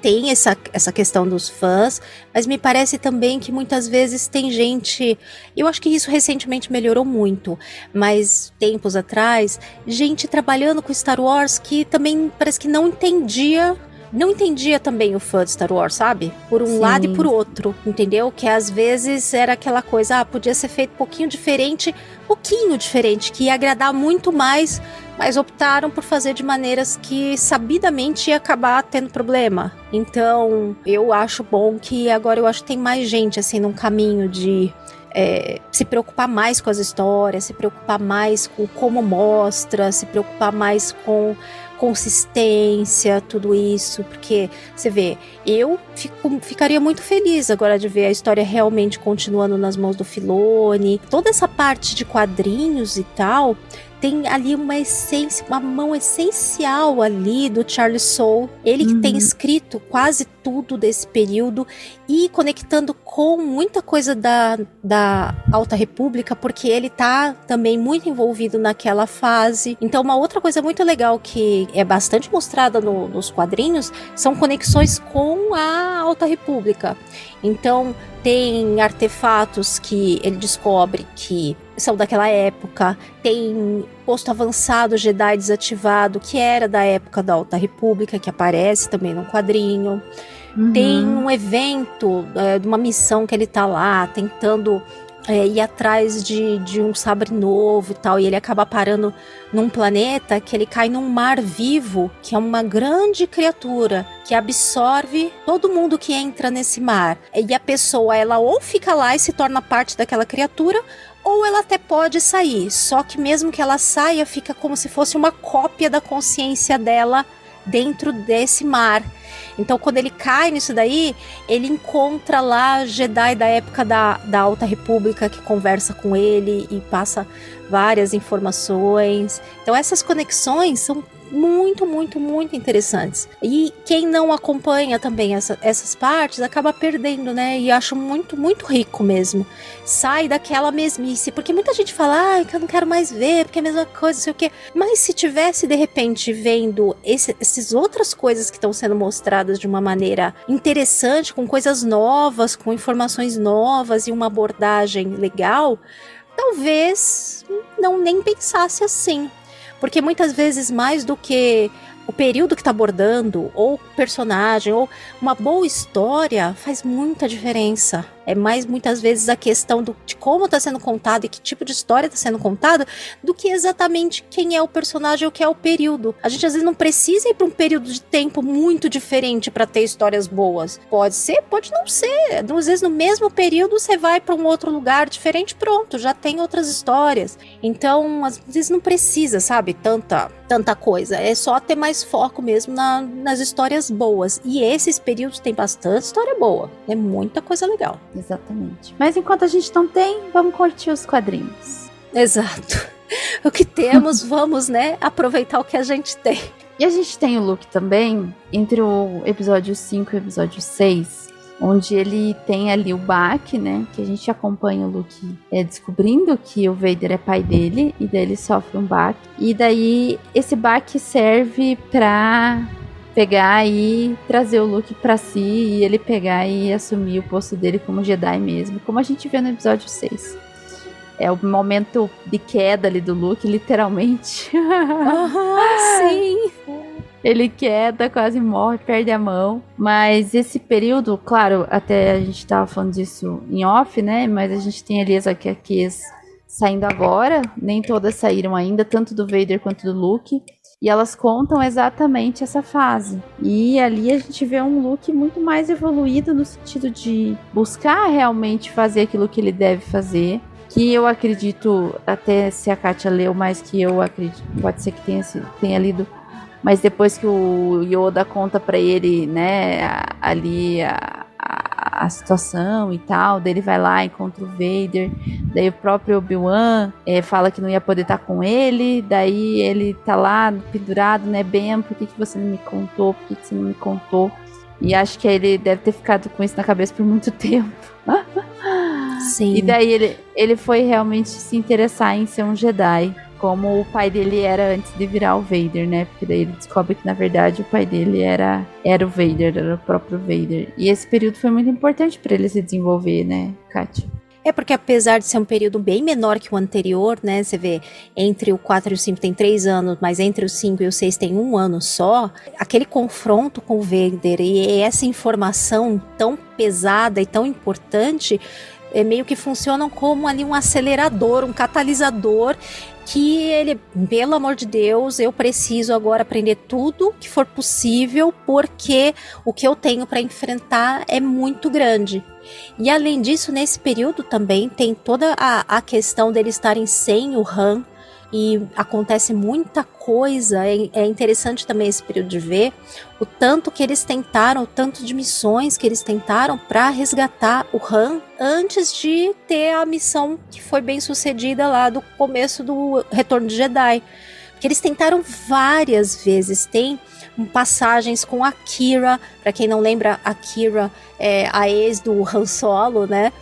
tem essa, essa questão dos fãs, mas me parece também que muitas vezes tem gente. Eu acho que isso recentemente melhorou muito, mas tempos atrás, gente trabalhando com Star Wars que também parece que não entendia não entendia também o fã de Star Wars, sabe? Por um Sim. lado e por outro, entendeu? Que às vezes era aquela coisa, ah, podia ser feito um pouquinho diferente, pouquinho diferente, que ia agradar muito mais, mas optaram por fazer de maneiras que sabidamente ia acabar tendo problema. Então, eu acho bom que agora eu acho que tem mais gente assim num caminho de é, se preocupar mais com as histórias, se preocupar mais com como mostra, se preocupar mais com consistência, tudo isso, porque você vê, eu fico, ficaria muito feliz agora de ver a história realmente continuando nas mãos do Filone, toda essa parte de quadrinhos e tal, tem ali uma essência, uma mão essencial ali do Charles Soule. Ele que uhum. tem escrito quase tudo desse período e conectando com muita coisa da, da Alta República, porque ele tá também muito envolvido naquela fase. Então, uma outra coisa muito legal que é bastante mostrada no, nos quadrinhos são conexões com a Alta República. Então, tem artefatos que ele descobre que são daquela época, tem posto avançado Jedi desativado, que era da época da Alta República, que aparece também no quadrinho. Uhum. Tem um evento é, de uma missão que ele tá lá tentando é, ir atrás de, de um sabre novo e tal, e ele acaba parando num planeta que ele cai num mar vivo, que é uma grande criatura que absorve todo mundo que entra nesse mar. E a pessoa, ela ou fica lá e se torna parte daquela criatura, ou ela até pode sair. Só que mesmo que ela saia, fica como se fosse uma cópia da consciência dela dentro desse mar. Então, quando ele cai nisso daí, ele encontra lá Jedi da época da, da Alta República que conversa com ele e passa várias informações. Então, essas conexões são muito, muito, muito interessantes. E quem não acompanha também essa, essas partes acaba perdendo, né? E acho muito, muito rico mesmo. Sai daquela mesmice, porque muita gente fala, ah, que eu não quero mais ver, porque é a mesma coisa, não sei o quê. Mas se tivesse de repente vendo esse, essas outras coisas que estão sendo mostradas de uma maneira interessante, com coisas novas, com informações novas e uma abordagem legal, talvez não nem pensasse assim. Porque muitas vezes, mais do que o período que está abordando, ou personagem, ou uma boa história, faz muita diferença. É mais muitas vezes a questão do, de como está sendo contado e que tipo de história está sendo contada, do que exatamente quem é o personagem ou que é o período. A gente às vezes não precisa ir para um período de tempo muito diferente para ter histórias boas. Pode ser, pode não ser. Às vezes no mesmo período você vai para um outro lugar diferente, pronto, já tem outras histórias. Então, às vezes não precisa, sabe, tanta tanta coisa. É só ter mais foco mesmo na, nas histórias boas. E esses períodos tem bastante história boa. É muita coisa legal. Exatamente. Mas enquanto a gente não tem, vamos curtir os quadrinhos. Exato. O que temos, vamos, né, aproveitar o que a gente tem. E a gente tem o Luke também, entre o episódio 5 e o episódio 6, onde ele tem ali o Bak, né? Que a gente acompanha o Luke é, descobrindo que o Vader é pai dele, e daí ele sofre um Bak. E daí esse Bak serve pra pegar e trazer o Luke para si e ele pegar e assumir o posto dele como Jedi mesmo, como a gente vê no episódio 6. É o momento de queda ali do Luke, literalmente. sim! Ele queda, quase morre, perde a mão. Mas esse período, claro, até a gente tava falando disso em off, né? Mas a gente tem ali as HQs saindo agora, nem todas saíram ainda, tanto do Vader quanto do Luke. E elas contam exatamente essa fase. E ali a gente vê um Luke muito mais evoluído no sentido de buscar realmente fazer aquilo que ele deve fazer. Que eu acredito, até se a Katia leu mais que eu acredito, pode ser que tenha, tenha lido mas depois que o Yoda conta para ele, né, ali a, a, a, situação e tal, daí ele vai lá, encontra o Vader, daí o próprio Obi-Wan é, fala que não ia poder estar tá com ele, daí ele tá lá pendurado, né, Ben, por que, que você não me contou, por que, que você não me contou? E acho que ele deve ter ficado com isso na cabeça por muito tempo. Sim. E daí ele, ele foi realmente se interessar em ser um Jedi como o pai dele era antes de virar o Vader, né? Porque daí ele descobre que na verdade o pai dele era era o Vader, era o próprio Vader. E esse período foi muito importante para ele se desenvolver, né, Kátia? É porque apesar de ser um período bem menor que o anterior, né? Você vê, entre o 4 e o 5 tem 3 anos, mas entre o 5 e o 6 tem um ano só. Aquele confronto com o Vader e essa informação tão pesada e tão importante é, meio que funcionam como ali um acelerador, um catalisador que ele, pelo amor de Deus, eu preciso agora aprender tudo que for possível, porque o que eu tenho para enfrentar é muito grande. E além disso, nesse período também tem toda a, a questão dele estarem sem o Han, e acontece muita coisa. É, é, interessante também esse período de ver o tanto que eles tentaram, o tanto de missões que eles tentaram para resgatar o Han antes de ter a missão que foi bem sucedida lá do começo do Retorno de Jedi. Que eles tentaram várias vezes. Tem passagens com a Kira, para quem não lembra, a Kira é a ex do Han Solo, né?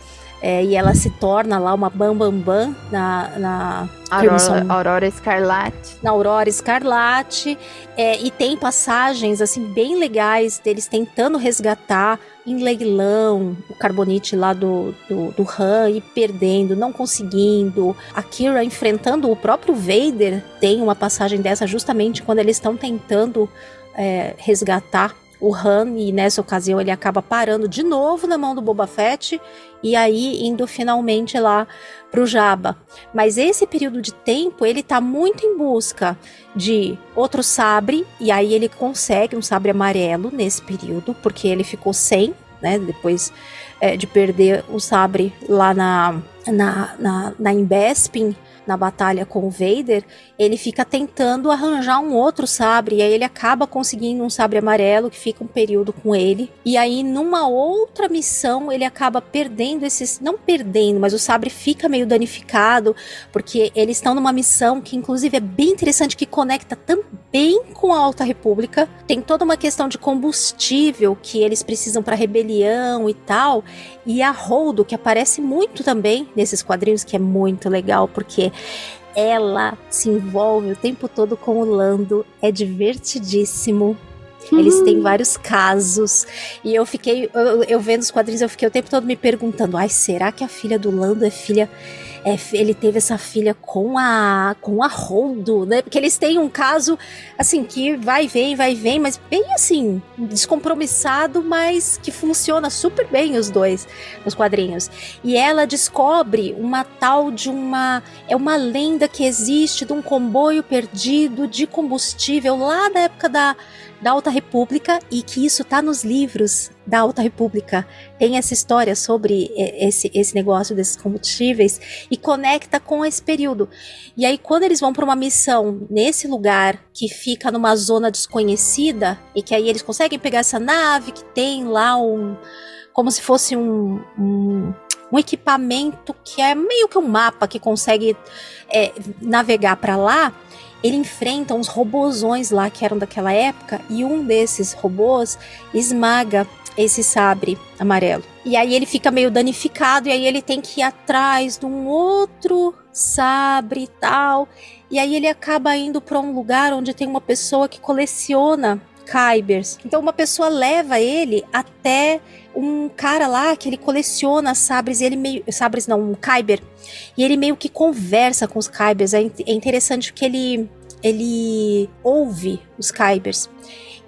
É, e ela se torna lá uma Bambambam Bam Bam na, na Aurora, Aurora Escarlate. Na Aurora Escarlate. É, e tem passagens assim bem legais deles tentando resgatar em leilão o carbonite lá do, do, do Han e perdendo, não conseguindo. A Kira enfrentando o próprio Vader. Tem uma passagem dessa justamente quando eles estão tentando é, resgatar o Han e nessa ocasião ele acaba parando de novo na mão do Boba Fett e aí indo finalmente lá pro Jabba. Mas esse período de tempo ele tá muito em busca de outro sabre e aí ele consegue um sabre amarelo nesse período porque ele ficou sem, né? Depois é, de perder o sabre lá na na, na, na Embespin na batalha com o Vader, ele fica tentando arranjar um outro sabre, e aí ele acaba conseguindo um sabre amarelo que fica um período com ele. E aí, numa outra missão, ele acaba perdendo esses. Não perdendo, mas o sabre fica meio danificado, porque eles estão numa missão que, inclusive, é bem interessante, que conecta também com a Alta República. Tem toda uma questão de combustível que eles precisam para rebelião e tal. E a Holdo, que aparece muito também nesses quadrinhos, que é muito legal, porque ela se envolve o tempo todo com o Lando, é divertidíssimo. Eles têm uhum. vários casos. E eu fiquei, eu, eu, vendo os quadrinhos, eu fiquei o tempo todo me perguntando: ai, será que a filha do Lando é filha é, ele teve essa filha com a com a Holdo, né? Porque eles têm um caso assim que vai vem, vai vem, mas bem assim, descompromissado, mas que funciona super bem os dois nos quadrinhos. E ela descobre uma tal de uma é uma lenda que existe de um comboio perdido de combustível lá da época da da Alta República e que isso tá nos livros da Alta República. Tem essa história sobre esse, esse negócio desses combustíveis e conecta com esse período. E aí, quando eles vão para uma missão nesse lugar que fica numa zona desconhecida e que aí eles conseguem pegar essa nave que tem lá um. como se fosse um, um um equipamento que é meio que um mapa que consegue é, navegar para lá ele enfrenta uns robozões lá que eram daquela época e um desses robôs esmaga esse sabre amarelo. E aí ele fica meio danificado e aí ele tem que ir atrás de um outro sabre e tal. E aí ele acaba indo para um lugar onde tem uma pessoa que coleciona Kybers. Então uma pessoa leva ele até um cara lá que ele coleciona sabres e ele meio sabres não, um Kyber. E ele meio que conversa com os Kybers. É, é interessante porque ele ele ouve os Kybers.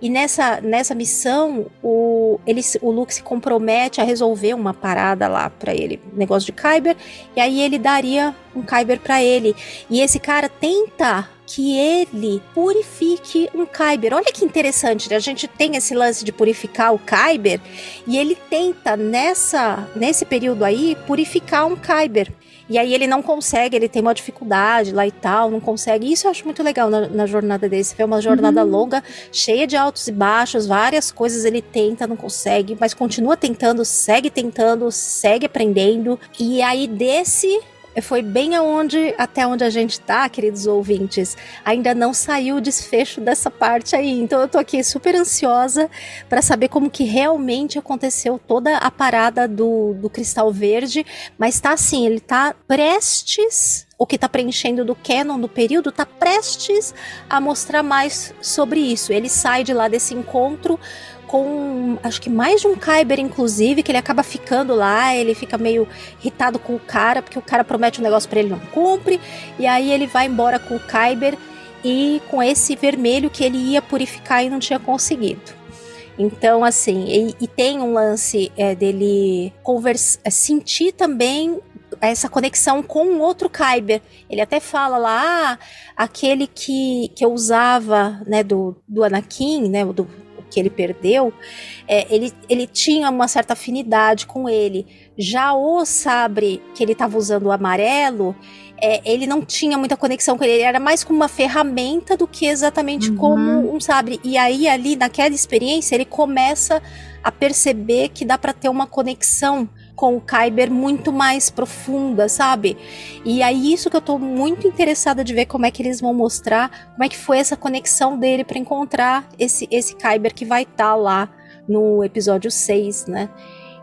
E nessa, nessa missão, o, ele, o Luke se compromete a resolver uma parada lá para ele, negócio de Kyber, e aí ele daria um Kyber para ele. E esse cara tenta que ele purifique um Kyber. Olha que interessante, né? a gente tem esse lance de purificar o Kyber e ele tenta nessa nesse período aí purificar um Kyber. E aí ele não consegue, ele tem uma dificuldade lá e tal, não consegue. Isso eu acho muito legal na, na jornada dele. Você vê uma jornada uhum. longa, cheia de altos e baixos, várias coisas ele tenta, não consegue, mas continua tentando, segue tentando, segue aprendendo. E aí desse foi bem aonde, até onde a gente tá, queridos ouvintes. Ainda não saiu o desfecho dessa parte aí. Então eu tô aqui super ansiosa para saber como que realmente aconteceu toda a parada do, do cristal verde. Mas tá assim, ele tá prestes o que está preenchendo do canon do período está prestes a mostrar mais sobre isso. Ele sai de lá desse encontro com acho que mais de um Kyber, inclusive, que ele acaba ficando lá, ele fica meio irritado com o cara, porque o cara promete um negócio para ele não cumpre, e aí ele vai embora com o Kyber e com esse vermelho que ele ia purificar e não tinha conseguido. Então, assim, e, e tem um lance é, dele conversa, é, sentir também essa conexão com outro Kyber. Ele até fala lá, ah, aquele que, que eu usava, né, do, do Anakin, né, do, que ele perdeu, é, ele, ele tinha uma certa afinidade com ele. Já o sabre que ele estava usando o amarelo, é, ele não tinha muita conexão com ele, ele era mais como uma ferramenta do que exatamente uhum. como um sabre. E aí, ali, naquela experiência, ele começa a perceber que dá para ter uma conexão com o Kyber muito mais profunda, sabe? E aí isso que eu tô muito interessada de ver como é que eles vão mostrar, como é que foi essa conexão dele para encontrar esse esse Kyber que vai estar tá lá no episódio 6, né?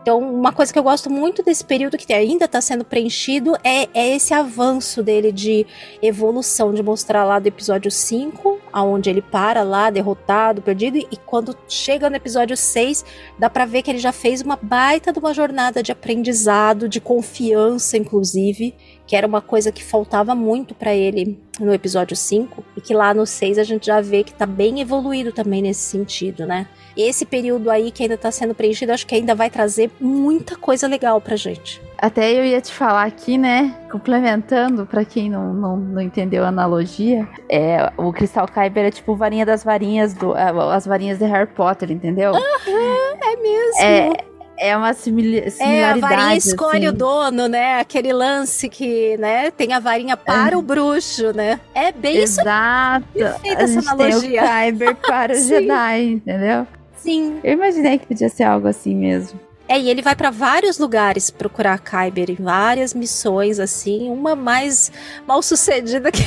Então, uma coisa que eu gosto muito desse período que ainda está sendo preenchido é, é, esse avanço dele de evolução, de mostrar lá do episódio 5, aonde ele para lá, derrotado, perdido, e quando chega no episódio 6, dá para ver que ele já fez uma baita de uma jornada de aprendizado, de confiança, inclusive, que era uma coisa que faltava muito para ele no episódio 5, e que lá no 6 a gente já vê que tá bem evoluído também nesse sentido, né? esse período aí que ainda está sendo preenchido, acho que ainda vai trazer muita coisa legal pra gente. Até eu ia te falar aqui, né? Complementando, para quem não, não, não, entendeu a analogia, é, o Cristal Kyber é tipo varinha das varinhas do. As varinhas de Harry Potter, entendeu? Uhum, é mesmo. É, é uma similaridade. É, a varinha escolhe assim. o dono, né? Aquele lance que, né, tem a varinha para é. o bruxo, né? É bem Exato. isso. Exato. A gente analogia. tem o Kyber para o Jedi, entendeu? Sim. Eu imaginei que podia ser algo assim mesmo. É, e ele vai para vários lugares procurar Kyber, em várias missões, assim, uma mais mal sucedida que,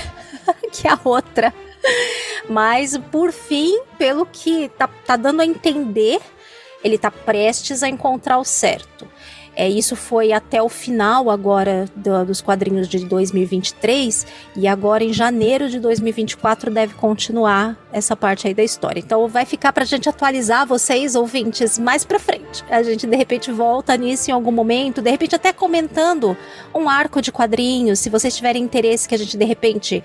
que a outra. Mas, por fim, pelo que tá, tá dando a entender, ele tá prestes a encontrar o certo. É, isso foi até o final agora do, dos quadrinhos de 2023 e agora em janeiro de 2024 deve continuar essa parte aí da história. Então vai ficar pra gente atualizar vocês, ouvintes, mais pra frente. A gente de repente volta nisso em algum momento, de repente até comentando um arco de quadrinhos, se vocês tiverem interesse que a gente de repente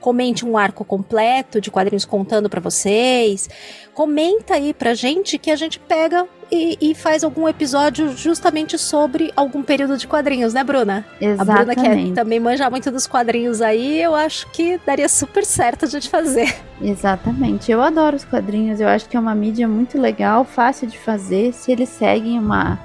comente um arco completo de quadrinhos contando para vocês. Comenta aí pra gente que a gente pega e, e, faz algum episódio justamente sobre algum período de quadrinhos, né, Bruna? Exatamente. A Bruna que é, também manja muito dos quadrinhos aí, eu acho que daria super certo a gente fazer. Exatamente. Eu adoro os quadrinhos, eu acho que é uma mídia muito legal, fácil de fazer, se eles seguem uma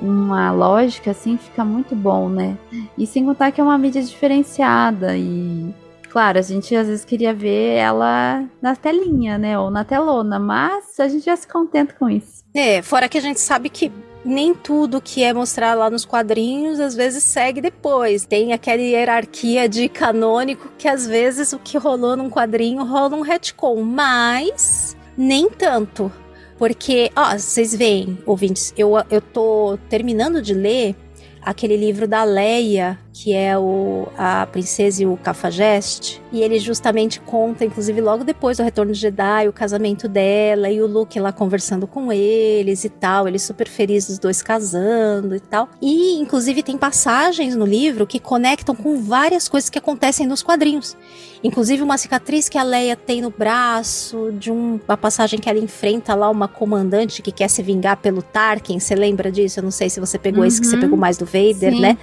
uma lógica assim, fica muito bom, né? E sem contar que é uma mídia diferenciada e Claro, a gente às vezes queria ver ela na telinha, né? Ou na telona, mas a gente já se contenta com isso. É, fora que a gente sabe que nem tudo que é mostrar lá nos quadrinhos às vezes segue depois. Tem aquela hierarquia de canônico que às vezes o que rolou num quadrinho rola um retcon, mas nem tanto. Porque, ó, vocês veem, ouvintes, eu, eu tô terminando de ler aquele livro da Leia, que é o a princesa e o cafajeste, e ele justamente conta, inclusive logo depois do retorno de Jedi, o casamento dela e o Luke lá conversando com eles e tal, eles super felizes os dois casando e tal. E inclusive tem passagens no livro que conectam com várias coisas que acontecem nos quadrinhos. Inclusive uma cicatriz que a Leia tem no braço, de um, uma passagem que ela enfrenta lá uma comandante que quer se vingar pelo Tarkin. Você lembra disso? Eu não sei se você pegou uhum. esse que você pegou mais do Vader, Sim. né?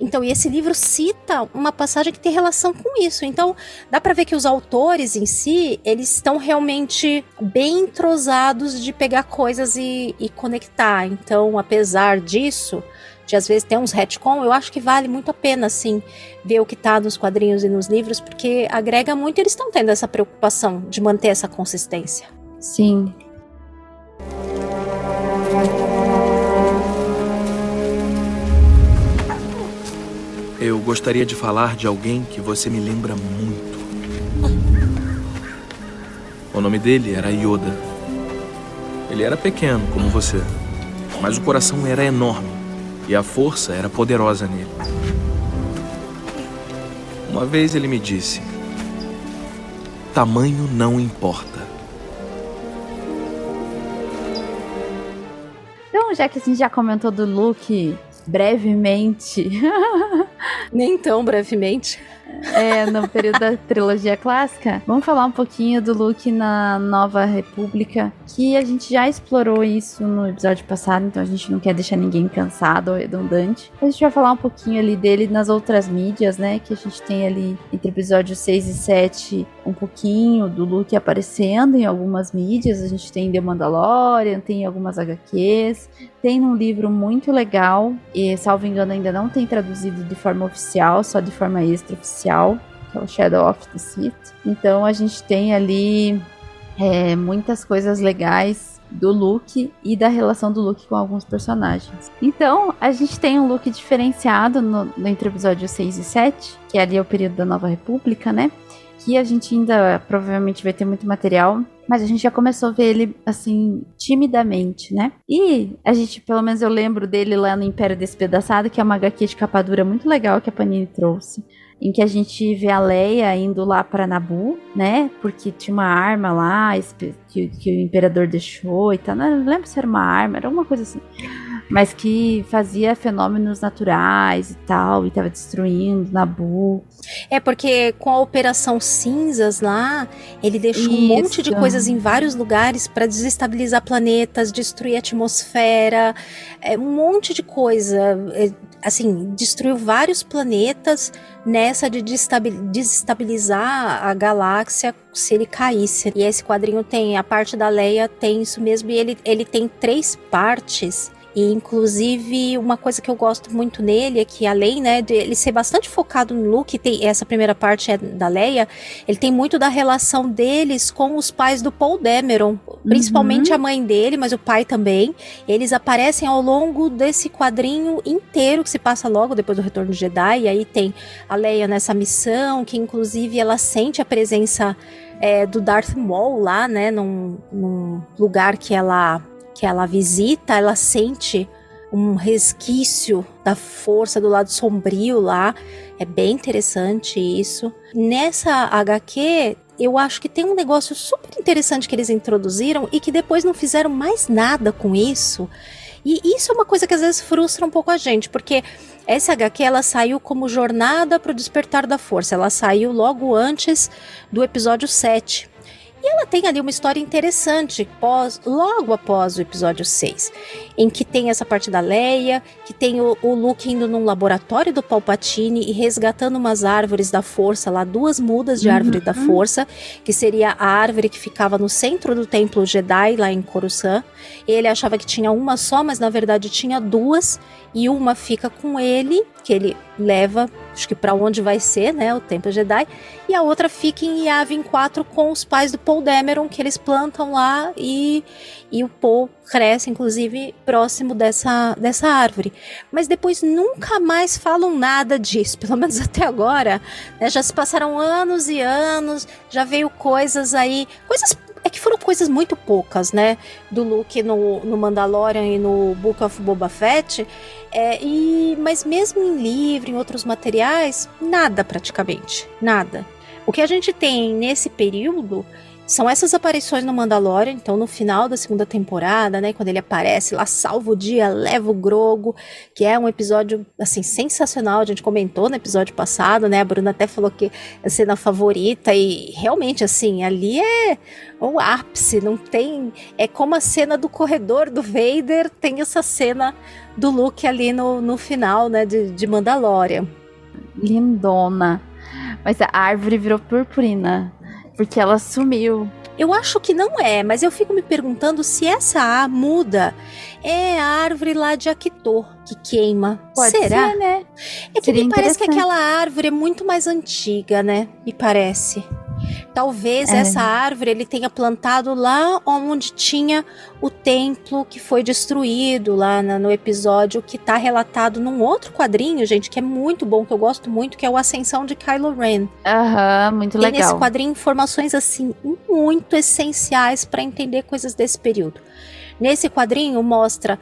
Então, e esse livro cita uma passagem que tem relação com isso. Então, dá para ver que os autores em si, eles estão realmente bem entrosados de pegar coisas e, e conectar. Então, apesar disso, de às vezes ter uns retcon, eu acho que vale muito a pena, assim, ver o que tá nos quadrinhos e nos livros, porque agrega muito e eles estão tendo essa preocupação de manter essa consistência. Sim. Eu gostaria de falar de alguém que você me lembra muito. O nome dele era Yoda. Ele era pequeno, como você, mas o coração era enorme e a força era poderosa nele. Uma vez ele me disse: Tamanho não importa. Então, já que a gente já comentou do Luke brevemente. Nem tão brevemente. É, no período da trilogia clássica. Vamos falar um pouquinho do Luke na Nova República, que a gente já explorou isso no episódio passado, então a gente não quer deixar ninguém cansado ou redundante. A gente vai falar um pouquinho ali dele nas outras mídias, né? Que a gente tem ali entre episódios 6 e 7 um pouquinho do Luke aparecendo em algumas mídias. A gente tem The Mandalorian, tem algumas HQs, tem um livro muito legal, e salvo engano ainda não tem traduzido de forma oficial, só de forma extraoficial, que é o Shadow of the Sith. Então a gente tem ali é, muitas coisas legais do Luke e da relação do Luke com alguns personagens. Então, a gente tem um Luke diferenciado no, no entre o episódio 6 e 7, que é ali o período da Nova República, né? Que a gente ainda provavelmente vai ter muito material mas a gente já começou a ver ele assim, timidamente, né? E a gente, pelo menos eu lembro dele lá no Império Despedaçado, que é uma HQ de capa dura muito legal que a Panini trouxe. Em que a gente vê a Leia indo lá para Nabu, né? Porque tinha uma arma lá que, que o imperador deixou e tal. Não lembro se era uma arma, era alguma coisa assim mas que fazia fenômenos naturais e tal, e estava destruindo Nabu. É porque com a Operação Cinzas lá, ele deixou Isso. um monte de coisas em vários lugares para desestabilizar planetas, destruir a atmosfera, é, um monte de coisa. É, assim, destruiu vários planetas nessa de desestabilizar a galáxia se ele caísse. E esse quadrinho tem, a parte da Leia tem isso mesmo, e ele, ele tem três partes e inclusive uma coisa que eu gosto muito nele é que além, né, de ele ser bastante focado no Luke, tem essa primeira parte é da Leia, ele tem muito da relação deles com os pais do Paul Dameron, principalmente uhum. a mãe dele, mas o pai também. Eles aparecem ao longo desse quadrinho inteiro que se passa logo depois do Retorno de Jedi, e aí tem a Leia nessa missão, que inclusive ela sente a presença é, do Darth Maul lá, né, num, num lugar que ela que ela visita, ela sente um resquício da força do lado sombrio lá. É bem interessante isso. Nessa HQ, eu acho que tem um negócio super interessante que eles introduziram e que depois não fizeram mais nada com isso. E isso é uma coisa que às vezes frustra um pouco a gente, porque essa HQ ela saiu como jornada para o despertar da força. Ela saiu logo antes do episódio 7. E ela tem ali uma história interessante, pós, logo após o episódio 6, em que tem essa parte da Leia, que tem o, o Luke indo num laboratório do Palpatine e resgatando umas árvores da força, lá duas mudas de árvore uhum. da força, que seria a árvore que ficava no centro do templo Jedi, lá em Coruscant. Ele achava que tinha uma só, mas na verdade tinha duas, e uma fica com ele, que ele leva, acho que para onde vai ser, né, o Templo Jedi, e a outra fica em Yavin 4 com os pais do Paul Dameron, que eles plantam lá e, e o Paul cresce, inclusive, próximo dessa, dessa árvore. Mas depois nunca mais falam nada disso, pelo menos até agora. Né? Já se passaram anos e anos, já veio coisas aí, coisas É que foram coisas muito poucas, né? Do Luke no, no Mandalorian e no Book of Boba Fett. É, e, mas mesmo em livro, em outros materiais, nada praticamente. Nada. O que a gente tem nesse período são essas aparições no Mandalorian, então no final da segunda temporada, né, quando ele aparece lá, salva o dia, leva o Grogo, que é um episódio assim sensacional, a gente comentou no episódio passado, né? A Bruna até falou que é a cena favorita e realmente assim, ali é o ápice, não tem, é como a cena do corredor do Vader, tem essa cena do Luke ali no, no final, né, de, de Mandalorian. Lindona. Mas a árvore virou purpurina. Porque ela sumiu. Eu acho que não é, mas eu fico me perguntando se essa A muda é a árvore lá de Akitor que queima. Pode Será? ser, né? É que Seria me parece que aquela árvore é muito mais antiga, né? Me parece. Talvez É. essa árvore ele tenha plantado lá onde tinha o templo que foi destruído lá na- no episódio que tá relatado num outro quadrinho, gente, que é muito bom, que eu gosto muito, que é o Ascensão de Kylo Ren. Aham, muito Tem nesse legal. quadrinho informações assim muito essenciais para entender coisas desse período. Nesse quadrinho mostra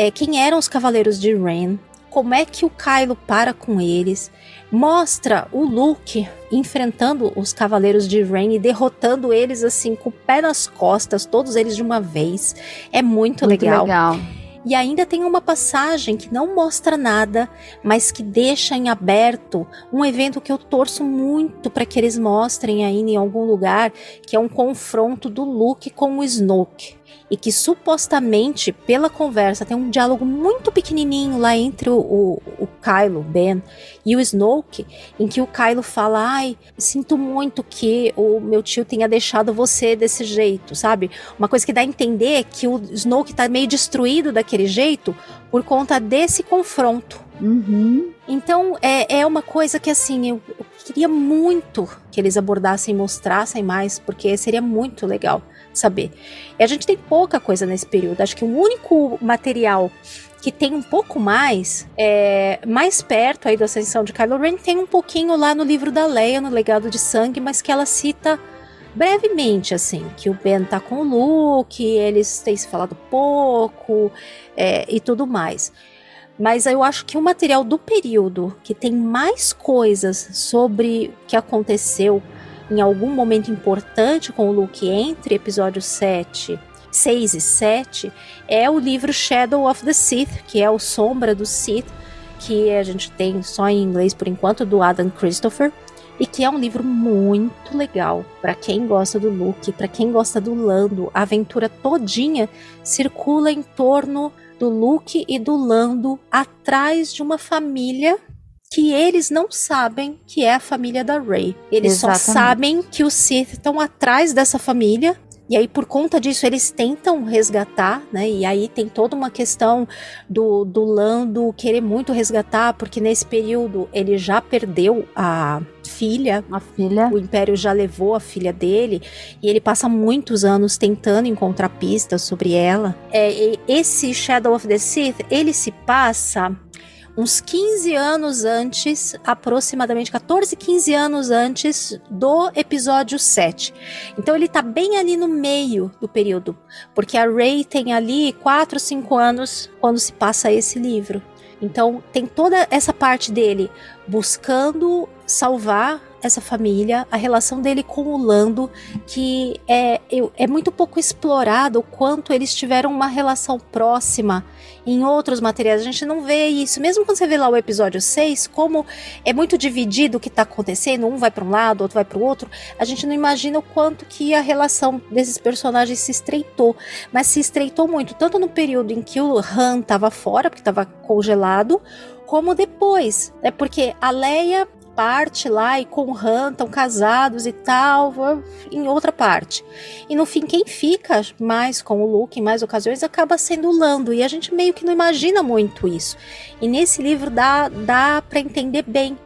é, quem eram os Cavaleiros de Ren, como é que o Kylo para com eles, mostra o Luke enfrentando os Cavaleiros de Ren e derrotando eles assim com o pé nas costas, todos eles de uma vez. É muito, Muito legal. legal. E ainda tem uma passagem que não mostra nada, mas que deixa em aberto um evento que eu torço muito para que eles mostrem aí em algum lugar, que é um confronto do Luke com o Snoke. E que supostamente, pela conversa, tem um diálogo muito pequenininho lá entre o, o, o Kylo, Ben, e o Snoke, em que o Kylo fala: Ai, sinto muito que o meu tio tenha deixado você desse jeito, sabe? Uma coisa que dá a entender que o Snoke tá meio destruído daquele jeito por conta desse confronto. Uhum. Então é, é uma coisa que assim eu, eu queria muito que eles abordassem e mostrassem mais, porque seria muito legal saber. E a gente tem pouca coisa nesse período. Acho que o único material que tem um pouco mais, é, mais perto aí da ascensão de Kylo Ren, tem um pouquinho lá no livro da Leia, no Legado de Sangue, mas que ela cita brevemente, assim, que o Ben tá com o Luke, eles têm se falado pouco é, e tudo mais. Mas eu acho que o material do período que tem mais coisas sobre o que aconteceu em algum momento importante com o Luke entre episódios 7, 6 e 7 é o livro Shadow of the Sith, que é o Sombra do Sith, que a gente tem só em inglês por enquanto, do Adam Christopher, e que é um livro muito legal para quem gosta do Luke, para quem gosta do Lando. A aventura todinha circula em torno do Luke e do Lando atrás de uma família que eles não sabem que é a família da Rey. Eles só Exatamente. sabem que os Sith estão atrás dessa família. E aí, por conta disso, eles tentam resgatar, né? E aí tem toda uma questão do, do Lando querer muito resgatar, porque nesse período ele já perdeu a filha, Uma filha. o Império já levou a filha dele e ele passa muitos anos tentando encontrar pistas sobre ela. É, esse Shadow of the Sith, ele se passa uns 15 anos antes, aproximadamente 14, 15 anos antes do episódio 7. Então ele tá bem ali no meio do período, porque a Rey tem ali 4, 5 anos quando se passa esse livro. Então tem toda essa parte dele buscando salvar essa família, a relação dele com o Lando, que é, é muito pouco explorado o quanto eles tiveram uma relação próxima em outros materiais. A gente não vê isso. Mesmo quando você vê lá o episódio 6, como é muito dividido o que tá acontecendo, um vai para um lado, outro vai para o outro, a gente não imagina o quanto que a relação desses personagens se estreitou. Mas se estreitou muito, tanto no período em que o Han tava fora, porque tava congelado, como depois, né? Porque a Leia parte lá e com o Han estão casados e tal, em outra parte. E no fim, quem fica mais com o Luke em mais ocasiões acaba sendo o Lando. E a gente meio que não imagina muito isso. E nesse livro dá, dá para entender bem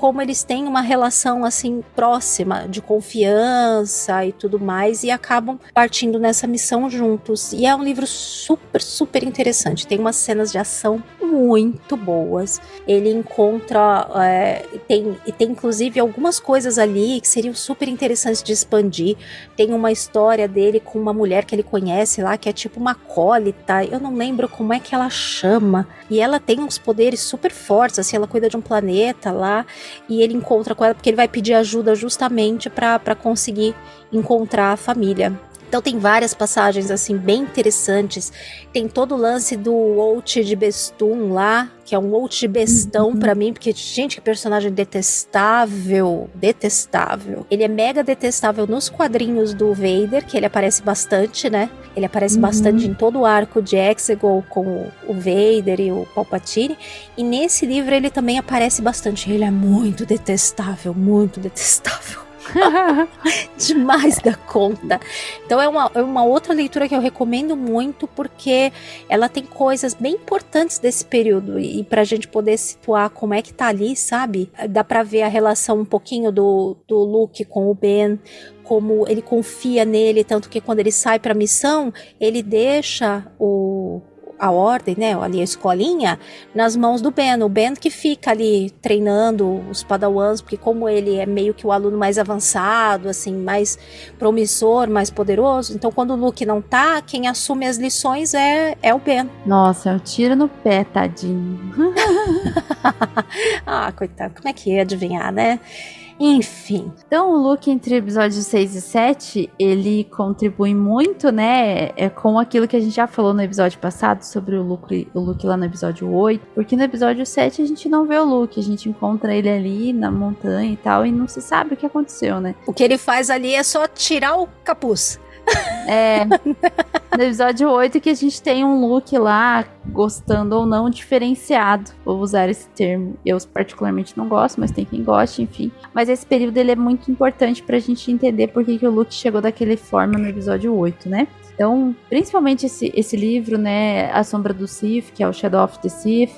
como eles têm uma relação assim próxima de confiança e tudo mais e acabam partindo nessa missão juntos. E é um livro super, super interessante. Tem umas cenas de ação muito boas. Ele encontra. É, tem, tem inclusive algumas coisas ali que seriam super interessantes de expandir. Tem uma história dele com uma mulher que ele conhece lá, que é tipo uma cólita. Eu não lembro como é que ela chama. E ela tem uns poderes super fortes, assim, ela cuida de um planeta lá. E ele encontra com ela porque ele vai pedir ajuda justamente para conseguir encontrar a família. Então tem várias passagens assim bem interessantes. Tem todo o lance do Out de Bestum lá, que é um Out de bestão uhum. para mim, porque gente, que personagem detestável, detestável. Ele é mega detestável nos quadrinhos do Vader, que ele aparece bastante, né? Ele aparece uhum. bastante em todo o arco de Exegol com o Vader e o Palpatine. E nesse livro ele também aparece bastante. Ele é muito detestável, muito detestável. Demais da conta. Então é uma, é uma outra leitura que eu recomendo muito porque ela tem coisas bem importantes desse período e pra gente poder situar como é que tá ali, sabe? Dá pra ver a relação um pouquinho do, do Luke com o Ben, como ele confia nele, tanto que quando ele sai pra missão, ele deixa o, a ordem, né, ali a escolinha, nas mãos do Ben. O Ben que fica ali treinando os padawans, porque como ele é meio que o aluno mais avançado, assim, mais promissor, mais poderoso, então quando o Luke não tá, quem assume as lições é, é o Ben. Nossa, é um tiro no pé, tadinho. ah, coitado, como é que ia adivinhar, né? Enfim. Então, o Luke entre episódios 6 e 7, ele contribui muito, né, é com aquilo que a gente já falou no episódio passado sobre o Luke, o Luke lá no episódio 8, porque no episódio 7 a gente não vê o Luke, a gente encontra ele ali na montanha e tal, e não se sabe o que aconteceu, né? O que ele faz ali é só tirar o capuz. É. No episódio 8 que a gente tem um look lá, gostando ou não, diferenciado. Vou usar esse termo. Eu particularmente não gosto, mas tem quem goste, enfim. Mas esse período ele é muito importante pra gente entender por que, que o Luke chegou daquele forma no episódio 8, né? Então, principalmente esse, esse livro, né, A Sombra do Sith, que é o Shadow of the Sith,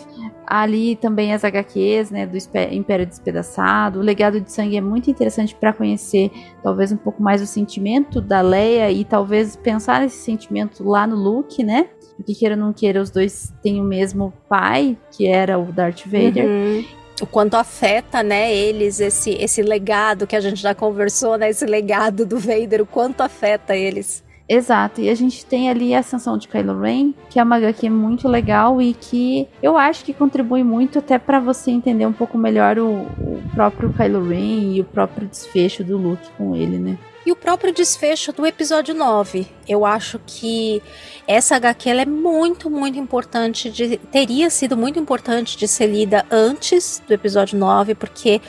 ali também as HQs, né, do Império Despedaçado, o Legado de Sangue é muito interessante para conhecer talvez um pouco mais o sentimento da Leia e talvez pensar nesse sentimento lá no Luke, né, porque queira ou não queira, os dois têm o mesmo pai, que era o Darth Vader. Uhum o quanto afeta, né, eles esse esse legado que a gente já conversou, né, esse legado do Vader, o quanto afeta eles. Exato, e a gente tem ali a ascensão de Kylo Ren, que é uma HQ muito legal e que eu acho que contribui muito até para você entender um pouco melhor o, o próprio Kylo Ren e o próprio desfecho do Luke com ele, né? E o próprio desfecho do episódio 9. Eu acho que essa HQ é muito, muito importante. De, teria sido muito importante de ser lida antes do episódio 9, porque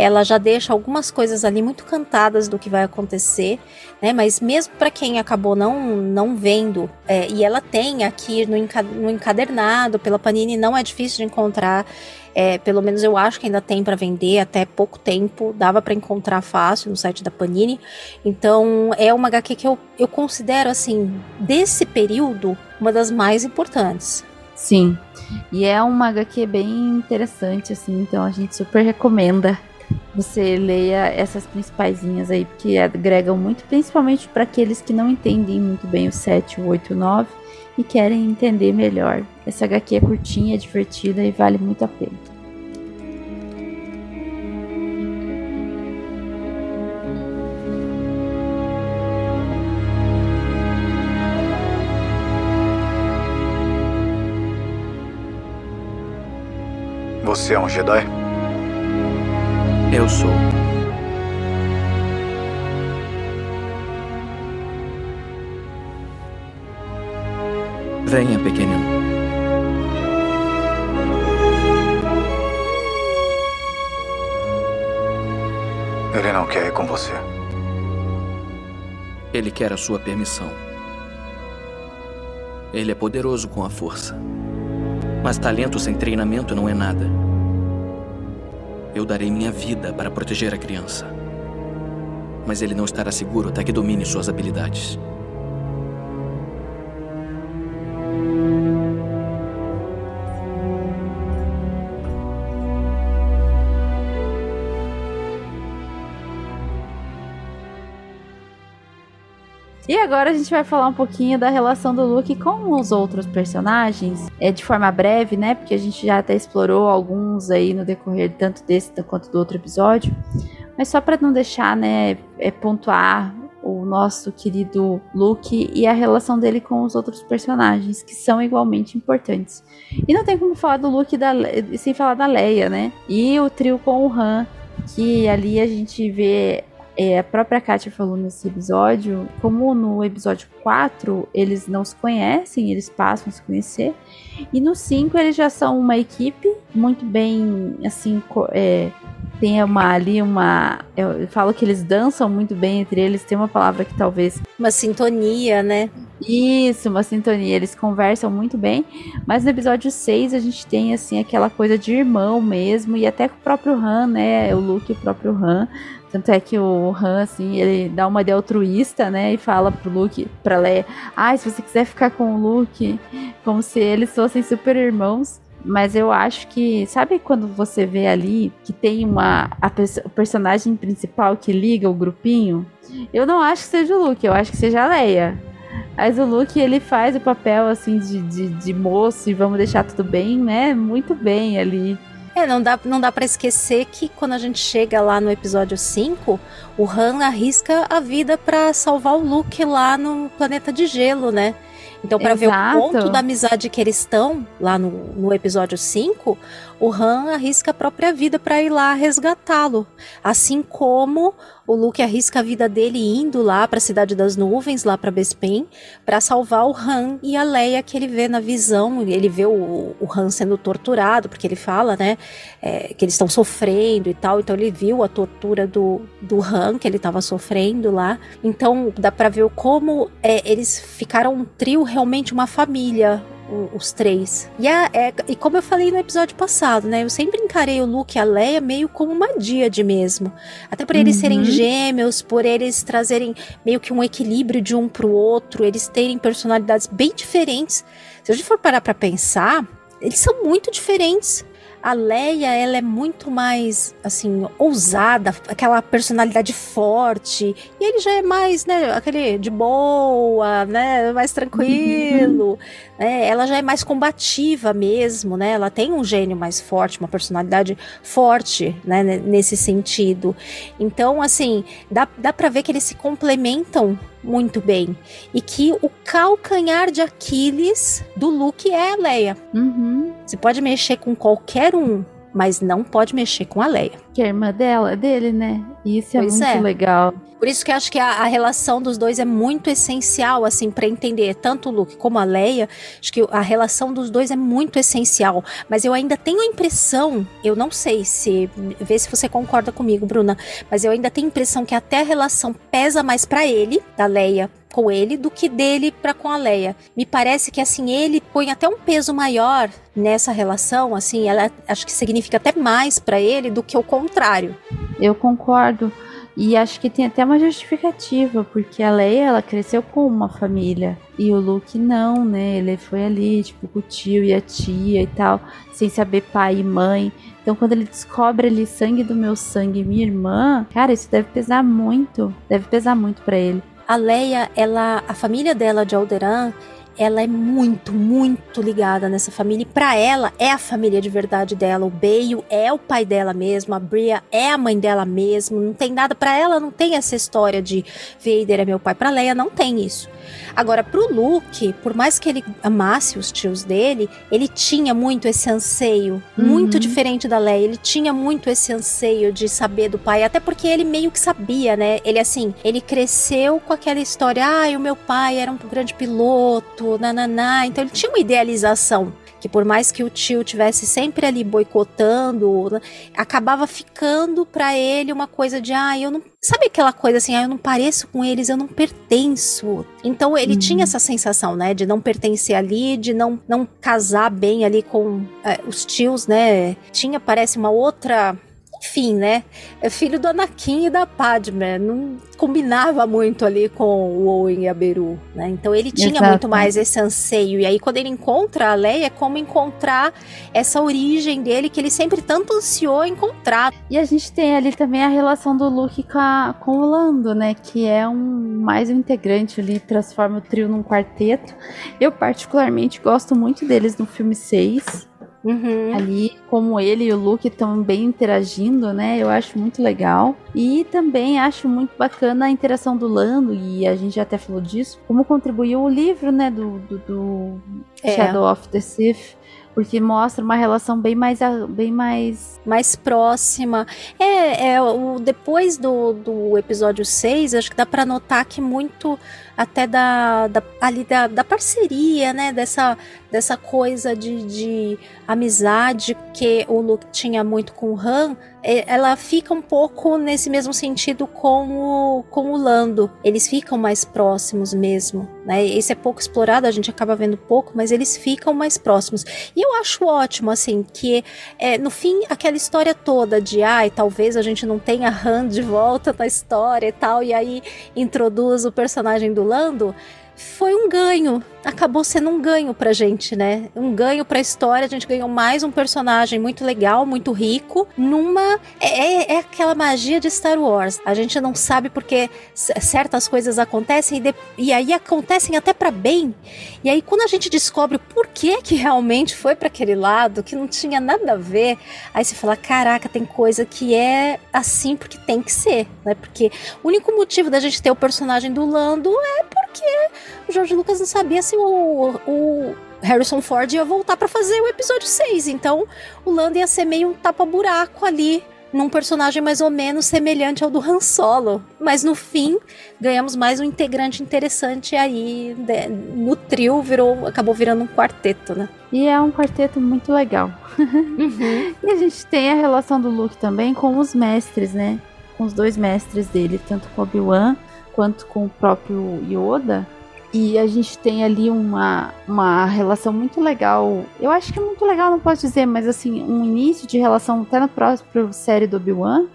ela já deixa algumas coisas ali muito cantadas do que vai acontecer, né? Mas mesmo para quem acabou não, não vendo, é, e ela tem aqui no, no encadernado pela Panini, não é difícil de encontrar. É, pelo menos eu acho que ainda tem para vender até pouco tempo, dava para encontrar fácil no site da Panini. Então é uma HQ que eu, eu considero assim, desse período, uma das mais importantes. Sim. E é uma HQ bem interessante, assim, então a gente super recomenda você leia essas principais aí, porque agregam muito, principalmente para aqueles que não entendem muito bem o 7, o 8 e o 9 e querem entender melhor. Essa HQ é curtinha, é divertida e vale muito a pena. Você é um Jedi? Eu sou. Venha, pequenino. Ele não quer ir com você. Ele quer a sua permissão. Ele é poderoso com a força. Mas talento sem treinamento não é nada. Eu darei minha vida para proteger a criança. Mas ele não estará seguro até que domine suas habilidades. E agora a gente vai falar um pouquinho da relação do Luke com os outros personagens, é de forma breve, né? Porque a gente já até explorou alguns aí no decorrer tanto desse quanto do outro episódio. Mas só para não deixar, né, é pontuar o nosso querido Luke e a relação dele com os outros personagens, que são igualmente importantes. E não tem como falar do Luke da, sem falar da Leia, né? E o trio com o Han, que ali a gente vê é, a própria Katia falou nesse episódio, como no episódio 4 eles não se conhecem, eles passam a se conhecer, e no 5 eles já são uma equipe muito bem, assim, é, tem uma, ali uma. Eu falo que eles dançam muito bem entre eles, tem uma palavra que talvez. Uma sintonia, né? Isso, uma sintonia. Eles conversam muito bem. Mas no episódio 6 a gente tem, assim, aquela coisa de irmão mesmo. E até com o próprio Han, né? O Luke e o próprio Han. Tanto é que o Han, assim, ele dá uma de altruísta, né? E fala pro Luke, pra Leia: ah, se você quiser ficar com o Luke, como se eles fossem super irmãos. Mas eu acho que, sabe quando você vê ali que tem uma a, o personagem principal que liga o grupinho? Eu não acho que seja o Luke, eu acho que seja a Leia. Mas o Luke, ele faz o papel assim de, de, de moço e vamos deixar tudo bem, né? Muito bem ali. É, não dá, não dá para esquecer que quando a gente chega lá no episódio 5, o Han arrisca a vida para salvar o Luke lá no planeta de gelo, né? Então, para ver o ponto da amizade que eles estão lá no, no episódio 5, o Han arrisca a própria vida para ir lá resgatá-lo. Assim como o Luke arrisca a vida dele indo lá para a Cidade das Nuvens, lá para Bespin, para salvar o Han e a Leia que ele vê na visão. Ele vê o, o Han sendo torturado, porque ele fala, né, é, que eles estão sofrendo e tal. Então ele viu a tortura do, do Han que ele estava sofrendo lá. Então dá para ver como é, eles ficaram um trio, realmente uma família os três. E, a, é, e como eu falei no episódio passado, né? Eu sempre encarei o Luke e a Leia meio como uma díade mesmo. Até por eles uhum. serem gêmeos, por eles trazerem meio que um equilíbrio de um pro outro, eles terem personalidades bem diferentes. Se a gente for parar pra pensar, eles são muito diferentes. A Leia, ela é muito mais, assim, ousada, aquela personalidade forte. E ele já é mais, né, aquele de boa, né, mais tranquilo. Né? Ela já é mais combativa mesmo, né? Ela tem um gênio mais forte, uma personalidade forte, né, nesse sentido. Então, assim, dá, dá pra ver que eles se complementam muito bem. E que o calcanhar de Aquiles do Luke é a Leia. Uhum. Você pode mexer com qualquer um, mas não pode mexer com a Leia. Que é a irmã dela, dele, né? Isso é pois muito é. legal. Por isso que eu acho que a, a, relação dos dois é muito essencial, assim, para entender tanto o Luke como a Leia. Acho que a relação dos dois é muito essencial. Mas eu ainda tenho a impressão, eu não sei se, vê se você concorda comigo, Bruna, mas eu ainda tenho a impressão que até a relação pesa mais para ele, da Leia, com ele do que dele para com a Leia. Me parece que assim ele põe até um peso maior nessa relação, assim, ela acho que significa até mais para ele do que o contrário. Eu concordo. E acho que tem até uma justificativa, porque a Leia, ela cresceu com uma família. E o Luke não, né? Ele foi ali, tipo, com o tio e a tia e tal, sem saber pai e mãe. Então, quando ele descobre ali sangue do meu sangue, minha irmã, cara, isso deve pesar muito. Deve pesar muito para ele. A Leia, ela, a família dela de Alderan, ela é muito, muito ligada nessa família. E para ela, é a família de verdade dela. O Beio é o pai dela mesmo. A Bria é a mãe dela mesmo. Não tem nada para ela, não tem essa história de Vader é meu pai. Para Leia, não tem isso. Agora, pro Luke, por mais que ele amasse os tios dele, ele tinha muito esse anseio, uhum. muito diferente da Leia. Ele tinha muito esse anseio de saber do pai, até porque ele meio que sabia, né? Ele assim, ele cresceu com aquela história, ah, o meu pai era um grande piloto, nananá. Então ele tinha uma idealização que por mais que o tio tivesse sempre ali boicotando, né, acabava ficando para ele uma coisa de ah, eu não, sabe aquela coisa assim, ah, eu não pareço com eles, eu não pertenço. Então ele uhum. tinha essa sensação, né, de não pertencer ali, de não não casar bem ali com é, os tios, né? Tinha parece uma outra enfim, né? É filho do Anakin e da Padme. Não combinava muito ali com o Owen e a Beru, né? Então ele tinha Exato. muito mais esse anseio. E aí, quando ele encontra a Leia, é como encontrar essa origem dele que ele sempre tanto ansiou encontrar. E a gente tem ali também a relação do Luke com, a- com o Lando, né? Que é um mais um integrante ali, transforma o trio num quarteto. Eu, particularmente, gosto muito deles no filme 6. Uhum. Ali, como ele e o Luke estão bem interagindo, né? Eu acho muito legal. E também acho muito bacana a interação do Lando, e a gente já até falou disso, como contribuiu o livro, né? Do, do, do É. Shadow of the Sith. Porque mostra uma relação bem mais, bem mais mais próxima. É, é o, depois do, do episódio 6, acho que dá pra notar que muito até da, da- ali da, da parceria, né? Dessa, dessa coisa de, de amizade que o Luke tinha muito com o Han, é, ela fica um pouco nesse mesmo sentido com o, com o Lando. Eles ficam mais próximos mesmo, né? Esse é pouco explorado, a gente acaba vendo pouco, mas eles ficam mais próximos. E eu acho ótimo, assim, que é, no fim, aquela história toda de ai, talvez a gente não tenha Han de volta na história e tal, e aí introduz o personagem do Lando, foi um ganho. Acabou sendo um ganho pra gente, né? Um ganho pra história. A gente ganhou mais um personagem muito legal, muito rico, numa. É, é- é aquela magia de Star Wars. A gente não sabe porque certas coisas acontecem e, de- e aí acontecem até pra bem. E aí, quando a gente descobre o porquê que realmente foi pra aquele lado, que não tinha nada a ver, aí você fala: caraca, tem coisa que é assim porque tem que ser, né? Porque o único motivo da gente ter o personagem do Lando é porque o George Lucas não sabia se o, o Harrison Ford ia voltar pra fazer o episódio 6. Então, o Lando ia ser meio um tapa-buraco ali. Num personagem mais ou menos semelhante ao do Han Solo. Mas no fim, ganhamos mais um integrante interessante aí. né, no trio virou, acabou virando um quarteto, né? E é um quarteto muito legal. E a gente tem a relação do Luke também com os mestres, né? Com os dois mestres dele, tanto com Obi-Wan quanto com o próprio Yoda. E a gente tem ali uma, uma relação muito legal. Eu acho que é muito legal, não posso dizer, mas assim, um início de relação até na própria série do Obi-Wan.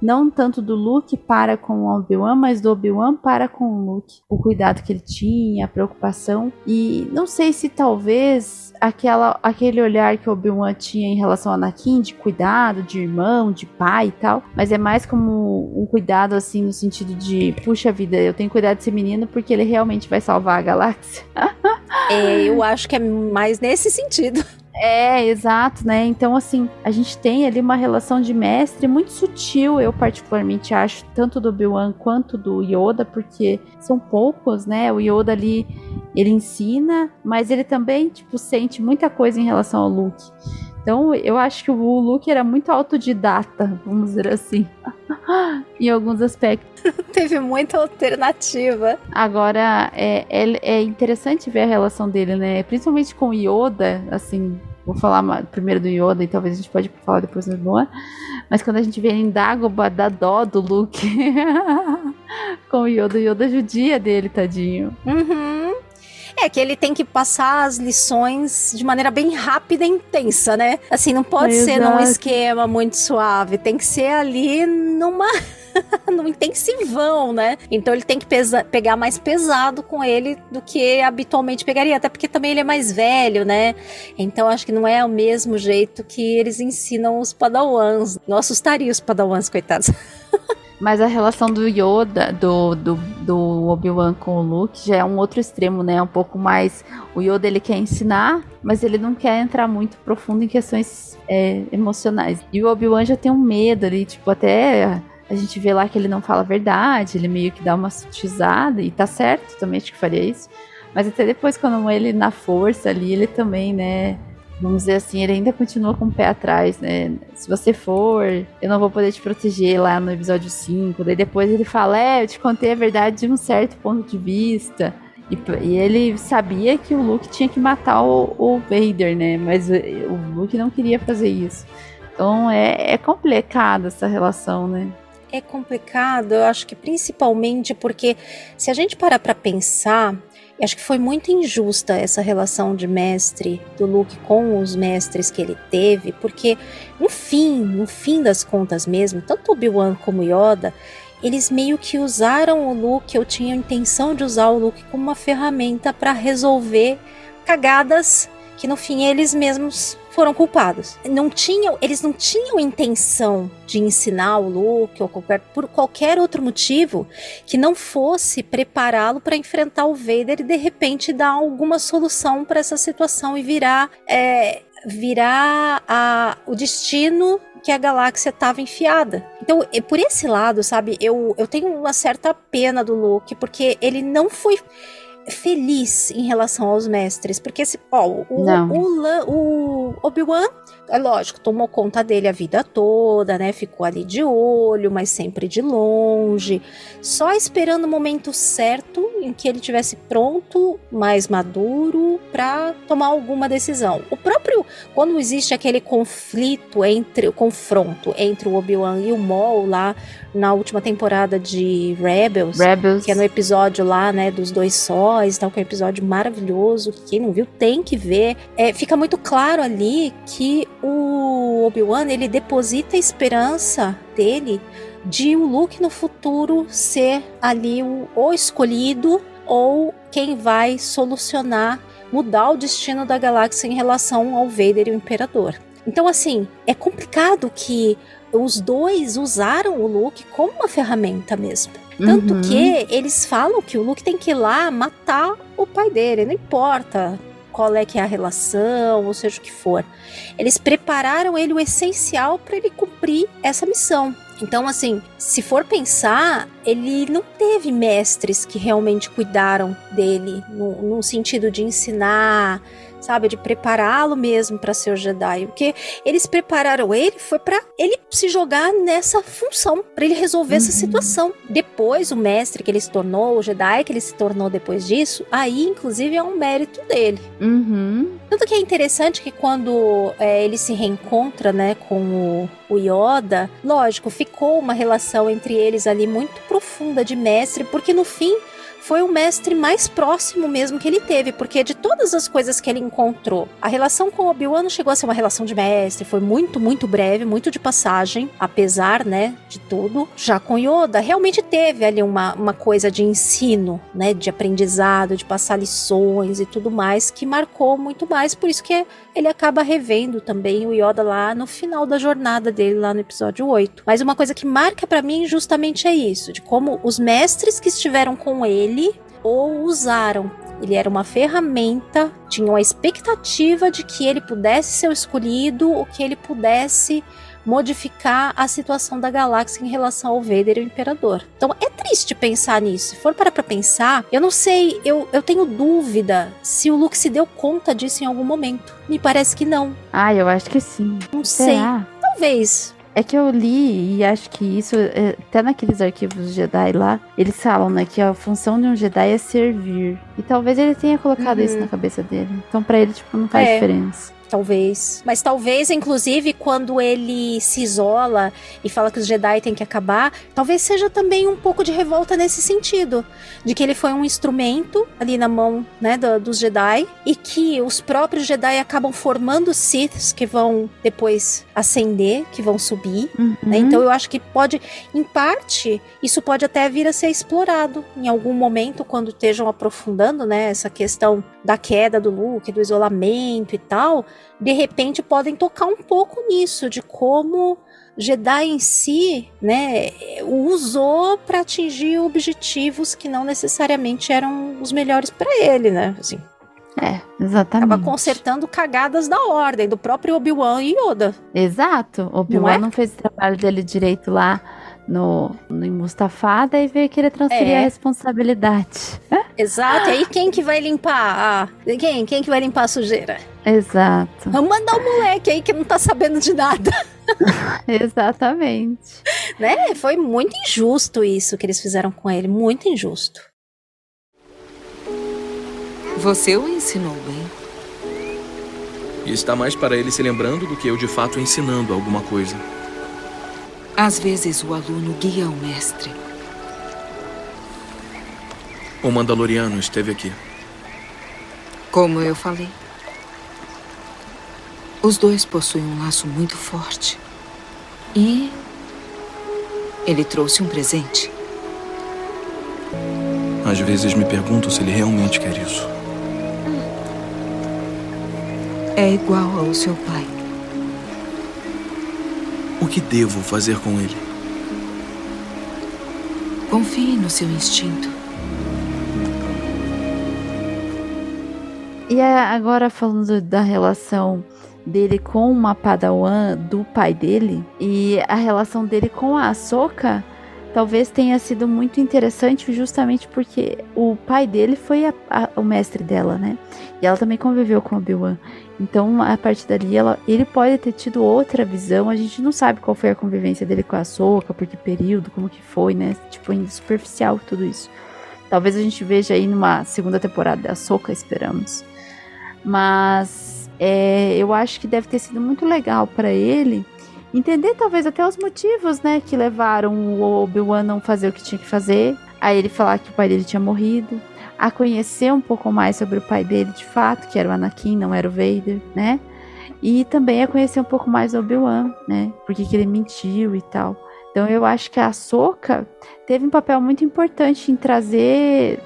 Não tanto do Luke para com o Obi-Wan, mas do Obi-Wan para com o Luke. O cuidado que ele tinha, a preocupação. E não sei se talvez aquela, aquele olhar que o Obi-Wan tinha em relação ao Anakin, de cuidado, de irmão, de pai e tal. Mas é mais como um cuidado, assim, no sentido de, puxa vida, eu tenho que cuidar desse menino porque ele realmente vai salvar a galáxia. É, eu acho que é mais nesse sentido. É, exato, né? Então, assim, a gente tem ali uma relação de mestre muito sutil, eu particularmente acho, tanto do Obi-Wan quanto do Yoda, porque são poucos, né? O Yoda ali, ele ensina, mas ele também, tipo, sente muita coisa em relação ao Luke. Então, eu acho que o Luke era muito autodidata, vamos dizer assim, em alguns aspectos. Teve muita alternativa. Agora, é, é, é interessante ver a relação dele, né? Principalmente com o Yoda, assim. Vou falar primeiro do Yoda e talvez a gente pode falar depois do Obi-Wan. Mas quando a gente vê em Dagobah, dá dó do Luke. com o Yoda, o Yoda judia dele, tadinho. Uhum. É que ele tem que passar as lições de maneira bem rápida e intensa, né? Assim, não pode ser num Exato. esquema muito suave, tem que ser ali numa num intensivão, né? Então ele tem que pegar mais pesado com ele do que habitualmente pegaria, até porque também ele é mais velho, né? Então acho que não é o mesmo jeito que eles ensinam os padawans. Não assustaria os padawans, coitados. Mas a relação do Yoda, do, do, do Obi-Wan com o Luke, já é um outro extremo, né? Um pouco mais. O Yoda ele quer ensinar, mas ele não quer entrar muito profundo em questões é, emocionais. E o Obi-Wan já tem um medo ali, tipo, até a gente vê lá que ele não fala a verdade, ele meio que dá uma sutizada, e tá certo, também acho que faria isso. Mas até depois, quando ele na força ali, ele também, né? Vamos dizer assim, ele ainda continua com o pé atrás, né? Se você for, eu não vou poder te proteger lá no episódio 5. Daí depois ele fala: É, eu te contei a verdade de um certo ponto de vista. E, e ele sabia que o Luke tinha que matar o, o Vader, né? Mas eh, o Luke não queria fazer isso. Então é, é complicada essa relação, né? É complicado, eu acho que principalmente porque se a gente parar pra pensar, acho que foi muito injusta essa relação de mestre do Luke com os mestres que ele teve, porque no fim, no fim das contas mesmo, tanto Obi-Wan como Yoda, eles meio que usaram o Luke, eu tinha a intenção de usar o Luke como uma ferramenta para resolver cagadas que no fim eles mesmos foram culpados. Não tinham, eles não tinham intenção de ensinar o Luke ou qualquer, por qualquer outro motivo que não fosse prepará-lo para enfrentar o Vader e de repente dar alguma solução para essa situação e virar é, virar a, o destino que a galáxia estava enfiada. Então, por esse lado, sabe, eu, eu tenho uma certa pena do Luke, porque ele não foi feliz em relação aos mestres, porque esse, ó, o, o, o Obi-Wan, é lógico, tomou conta dele a vida toda, né? Ficou ali de olho, mas sempre de longe, só esperando o momento certo em que ele tivesse pronto, mais maduro para tomar alguma decisão. O próprio quando existe aquele conflito entre o confronto entre o Obi-Wan e o Maul lá na última temporada de Rebels, Rebels, que é no episódio lá, né, dos dois sóis, tal, que é um episódio maravilhoso, que quem não viu tem que ver. É, fica muito claro ali que o Obi-Wan, ele deposita a esperança dele de o Luke no futuro ser ali o, o escolhido ou quem vai solucionar, mudar o destino da galáxia em relação ao Vader e o Imperador. Então, assim, é complicado que os dois usaram o Luke como uma ferramenta mesmo. Tanto Uhum. que eles falam que o Luke tem que ir lá matar o pai dele, não importa qual é que é a relação, ou seja o que for. Eles prepararam ele o essencial para ele cumprir essa missão. Então, assim, se for pensar, ele não teve mestres que realmente cuidaram dele, no, no sentido de ensinar, sabe, de prepará-lo mesmo para ser o Jedi. O que eles prepararam ele foi para ele se jogar nessa função, para ele resolver essa situação. Depois, o mestre que ele se tornou, o Jedi que ele se tornou depois disso, aí, inclusive, é um mérito dele. Uhum. Tanto que é interessante que quando é, ele se reencontra, né, com o, o Yoda, lógico, ficou uma relação entre eles ali muito profunda de mestre, porque no fim foi o mestre mais próximo mesmo que ele teve, porque de todas as coisas que ele encontrou, a relação com Obi-Wan chegou a ser uma relação de mestre, foi muito, muito breve, muito de passagem, apesar, né, de tudo. Já com Yoda, realmente teve ali uma, uma coisa de ensino, né, de aprendizado, de passar lições e tudo mais, que marcou muito mais, por isso que ele acaba revendo também o Yoda lá no final da jornada dele, lá no episódio 8. Mas uma coisa que marca para mim justamente é isso, de como os mestres que estiveram com ele ou usaram. Ele era uma ferramenta, tinham a expectativa de que ele pudesse ser o escolhido, ou que ele pudesse modificar a situação da galáxia em relação ao Vader e o Imperador. Então é triste pensar nisso. Se for parar pra pensar, eu não sei, eu, eu tenho dúvida se o Luke se deu conta disso em algum momento. Me parece que não. Ah, eu acho que sim. Não sei. Será? Talvez. É que eu li e acho que isso, é, até naqueles arquivos Jedi lá, eles falam, né, que a função de um Jedi é servir. E talvez ele tenha colocado Uhum. isso na cabeça dele. Então pra ele, tipo, não faz É. diferença. Talvez. Mas talvez, inclusive, quando ele se isola e fala que os Jedi têm que acabar, talvez seja também um pouco de revolta nesse sentido. De que ele foi um instrumento ali na mão né, do- dos Jedi e que os próprios Jedi acabam formando Siths que vão depois ascender, que vão subir. Uhum. né? Então eu acho que pode, em parte, isso pode até vir a ser explorado em algum momento quando estejam aprofundando, né, essa questão da queda do Luke, do isolamento e tal. De repente podem tocar um pouco nisso de como Jedi em si, né, usou para atingir objetivos que não necessariamente eram os melhores para ele, né? Assim, É, exatamente. acaba consertando cagadas da ordem do próprio Obi-Wan e Yoda. Exato. Obi-Wan Não é? não, fez o trabalho dele direito lá no, no em Mustafa, daí veio querer transferir É. a responsabilidade. Exato. E aí quem que vai limpar? Ah, quem? Quem que vai limpar a sujeira? Exato. Vamos mandar o moleque aí que não tá sabendo de nada. Exatamente. Né? Foi muito injusto isso que eles fizeram com ele. Muito injusto. Você o ensinou bem. E está mais para ele se lembrando do que eu de fato ensinando alguma coisa. Às vezes o aluno guia o mestre. O Mandaloriano esteve aqui. Como eu falei, os dois possuem um laço muito forte. E ele trouxe um presente. Às vezes me pergunto se ele realmente quer isso. É igual ao seu pai. O que devo fazer com ele? Confie no seu instinto. E é agora falando da relação dele com uma padawan do pai dele e a relação dele com a Ahsoka talvez tenha sido muito interessante justamente porque o pai dele foi a, a, o mestre dela, né? E ela também conviveu com Obi-Wan. Então, a partir dali, ela, ele pode ter tido outra visão. A gente não sabe qual foi a convivência dele com a Soca, por que período, como que foi, né? Tipo, ainda superficial tudo isso. Talvez a gente veja aí numa segunda temporada da Soca, esperamos. Mas é, eu acho que deve ter sido muito legal para ele entender talvez até os motivos, né, que levaram o Obi-Wan não fazer o que tinha que fazer, a ele falar que o pai dele tinha morrido, a conhecer um pouco mais sobre o pai dele de fato, que era o Anakin, não era o Vader, né? E também a conhecer um pouco mais do Obi-Wan, né? Porque que ele mentiu e tal. Então eu acho que a Soka teve um papel muito importante em trazer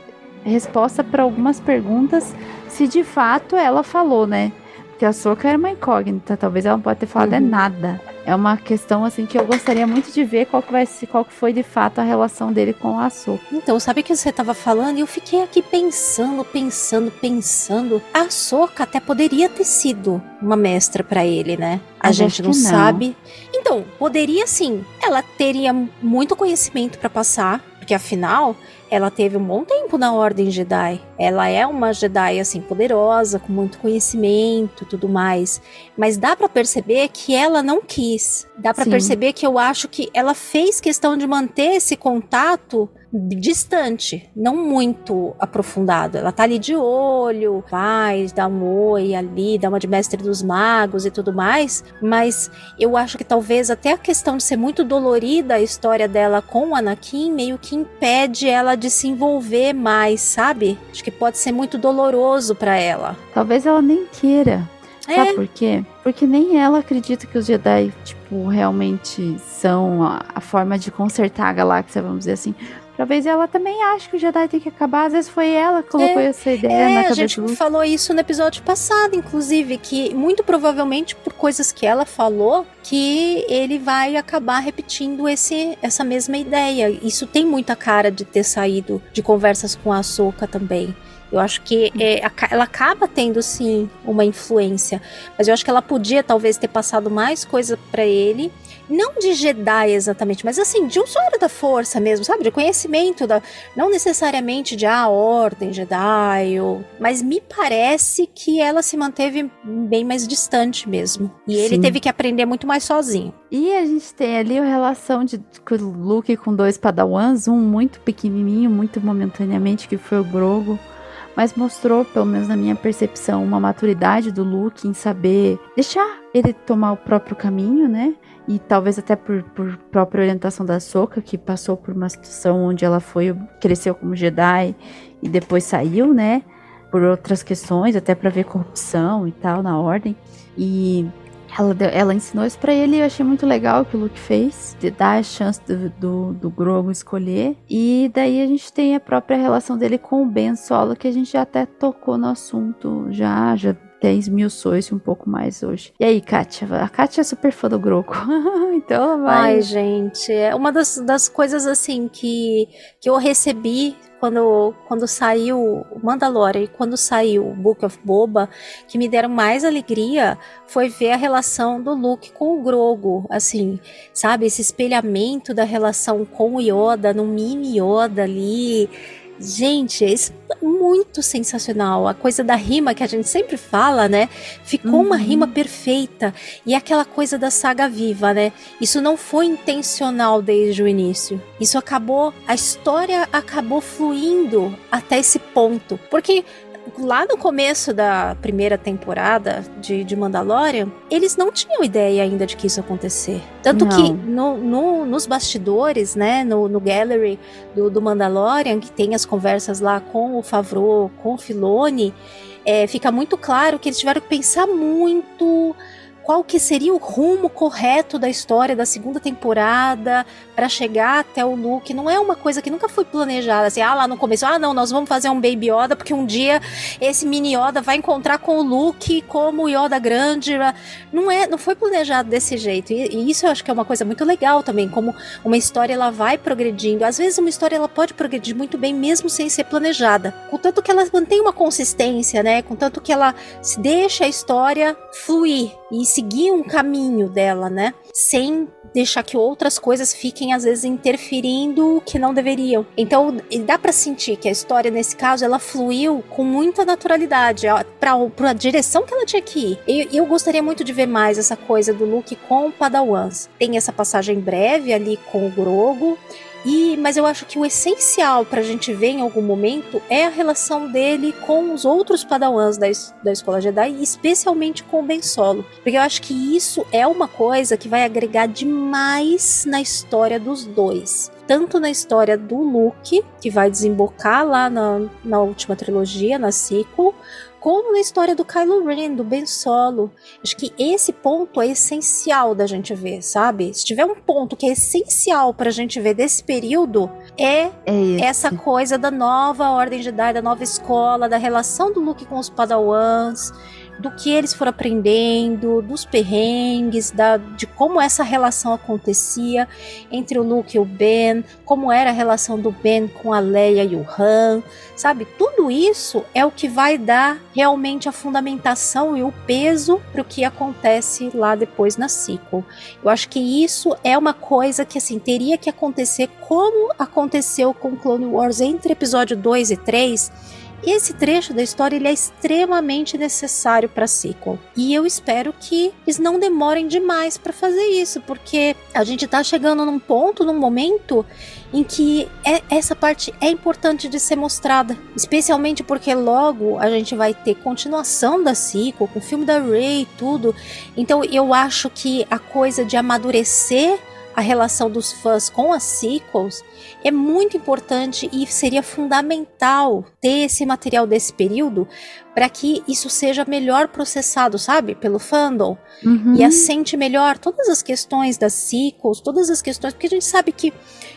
resposta para algumas perguntas, se de fato ela falou, né? Porque a Soka era uma incógnita, talvez ela não pode ter falado uhum. é nada. É uma questão assim que eu gostaria muito de ver qual que vai ser, qual que foi de fato a relação dele com a Soka. Então, sabe o que você estava falando? E eu fiquei aqui pensando, pensando, pensando. A Soka até poderia ter sido uma mestra para ele, né? A Mas gente não, não sabe. Então, poderia sim. Ela teria muito conhecimento para passar, porque afinal ela teve um bom tempo na Ordem Jedi. Ela é uma Jedi assim poderosa, com muito conhecimento, tudo mais. Mas dá para perceber que ela não quis. Dá para perceber que eu acho que ela fez questão de manter esse contato distante, não muito aprofundado. Ela tá ali de olho, vai, dá um oi ali, dá uma de mestre dos magos e tudo mais, mas eu acho que talvez até a questão de ser muito dolorida a história dela com o Anakin meio que impede ela de se envolver mais, sabe? Acho que pode ser muito doloroso para ela. Talvez ela nem queira. É. Sabe por quê? Porque nem ela acredita que os Jedi, tipo, realmente são a, a forma de consertar a galáxia, vamos dizer assim. Talvez ela também ache que o Jedi tem que acabar. Às vezes foi ela que colocou é, essa ideia é, na cabeça. A gente falou isso no episódio passado, inclusive, que muito provavelmente por coisas que ela falou, que ele vai acabar repetindo esse, essa mesma ideia. Isso tem muita cara de ter saído de conversas com a Soca também. Eu acho que é, ela acaba tendo sim uma influência, mas eu acho que ela podia talvez ter passado mais coisa para ele não de Jedi exatamente, mas assim, de usuário da força mesmo, sabe? De conhecimento, da, não necessariamente de a ah, ordem Jedi, ou, mas me parece que ela se manteve bem mais distante mesmo. E ele Sim. teve que aprender muito mais sozinho. E a gente tem ali a relação de Luke com dois padawans, um muito pequenininho, muito momentaneamente, que foi o Grogo mas mostrou, pelo menos na minha percepção, uma maturidade do Luke em saber deixar ele tomar o próprio caminho, né? E talvez até por, por própria orientação da Soka, que passou por uma situação onde ela foi cresceu como Jedi e depois saiu, né? Por outras questões, até para ver corrupção e tal na ordem. E ela, ela ensinou isso para ele e eu achei muito legal o que o Luke fez, de dar a chance do, do, do Grogu escolher. E daí a gente tem a própria relação dele com o Ben Solo, que a gente já até tocou no assunto já, já até esmiuçou isso um pouco mais hoje. E aí, Kátia? A Kátia é super fã do Groco. então vai. Ai, gente, é uma das, das coisas assim que, que eu recebi quando, quando saiu Mandalorian e quando saiu Book of Boba, que me deram mais alegria foi ver a relação do Luke com o Grogo, assim, sabe? Esse espelhamento da relação com o Yoda, no mini Yoda ali Gente, isso é muito sensacional. A coisa da rima que a gente sempre fala, né? Ficou uhum. uma rima perfeita. E aquela coisa da saga viva, né? Isso não foi intencional desde o início. Isso acabou, a história acabou fluindo até esse ponto. Porque lá no começo da primeira temporada de, de Mandalorian, eles não tinham ideia ainda de que isso ia acontecer. Tanto Não. que no, no- nos bastidores, né, no, no gallery do, do Mandalorian, que tem as conversas lá com o Favreau, com o Filoni, é, fica muito claro que eles tiveram que pensar muito qual que seria o rumo correto da história da segunda temporada para chegar até o Luke. Não é uma coisa que nunca foi planejada assim, ah, lá no começo, ah, não, nós vamos fazer um Baby Yoda porque um dia esse mini Yoda vai encontrar com o Luke como o Yoda grande. Não é, não foi planejado desse jeito. E, e isso eu acho que é uma coisa muito legal também, como uma história ela vai progredindo. Às vezes uma história ela pode progredir muito bem mesmo sem ser planejada. Contanto que ela mantém uma consistência, né? Contanto que ela deixa a história fluir e seguir um caminho dela, né? Sem deixar que outras coisas fiquem às vezes interferindo que não deveriam. Então, dá pra sentir que a história nesse caso ela fluiu com muita naturalidade para para a direção que ela tinha que ir. E eu gostaria muito de ver mais essa coisa do Luke com o Padawans. Tem essa passagem breve ali com o Grogu. E, mas eu acho que o essencial pra gente ver em algum momento é a relação dele com os outros padawans da, da escola Jedi, especialmente com o Ben Solo. Porque eu acho que isso é uma coisa que vai agregar demais na história dos dois. Tanto na história do Luke, que vai desembocar lá na, na última trilogia, na sequel, como na história do Kylo Ren, do Ben Solo. Acho que esse ponto é essencial da gente ver, sabe? Se tiver um ponto que é essencial pra gente ver desse período, é É essa coisa da nova Ordem Jedi, da nova escola, da relação do Luke com os Padawans, do que eles foram aprendendo, dos perrengues, da, de como essa relação acontecia entre o Luke e o Ben, como era a relação do Ben com a Leia e o Han, sabe? Tudo isso é o que vai dar realmente a fundamentação e o peso para o que acontece lá depois na sequel. Eu acho que isso é uma coisa que assim teria que acontecer como aconteceu com Clone Wars entre episódio 2 e 3. Esse trecho da história ele é extremamente necessário para sequel. E eu espero que eles não demorem demais para fazer isso, porque a gente tá chegando num ponto, num momento em que é- essa parte é importante de ser mostrada, especialmente porque logo a gente vai ter continuação da sequel, com o filme da Rey e tudo. Então eu acho que a coisa de amadurecer a relação dos fãs com as sequels é muito importante e seria fundamental ter esse material desse período para que isso seja melhor processado, sabe, pelo fandom Uhum. e assente melhor todas as questões das sequels, todas as questões, porque a gente sabe que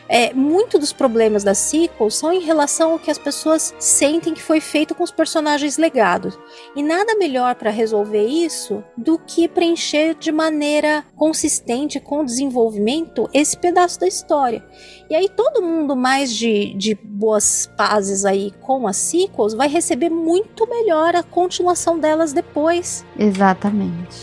é, muito dos problemas das sequels são em relação ao que as pessoas sentem que foi feito com os personagens legados. E nada melhor para resolver isso do que preencher de maneira consistente com o desenvolvimento esse pedaço da história. E aí todo mundo mais de, de boas pazes aí com as sequels vai receber muito melhor a continuação delas depois, Exatamente.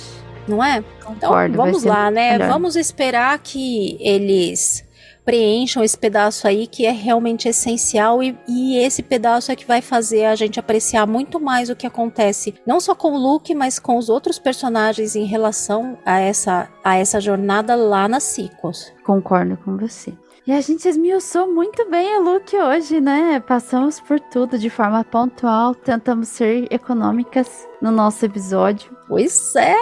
não é? Então Concordo, vamos lá, né? melhor. Vamos esperar que eles preencham esse pedaço aí que é realmente essencial e, e esse pedaço é que vai fazer a gente apreciar muito mais o que acontece, não só com o Luke, mas com os outros personagens em relação a essa, a essa jornada lá nas sequels. Concordo com você. E a gente esmiuçou muito bem o look hoje, né? Passamos por tudo de forma pontual, tentamos ser econômicas no nosso episódio. Pois é,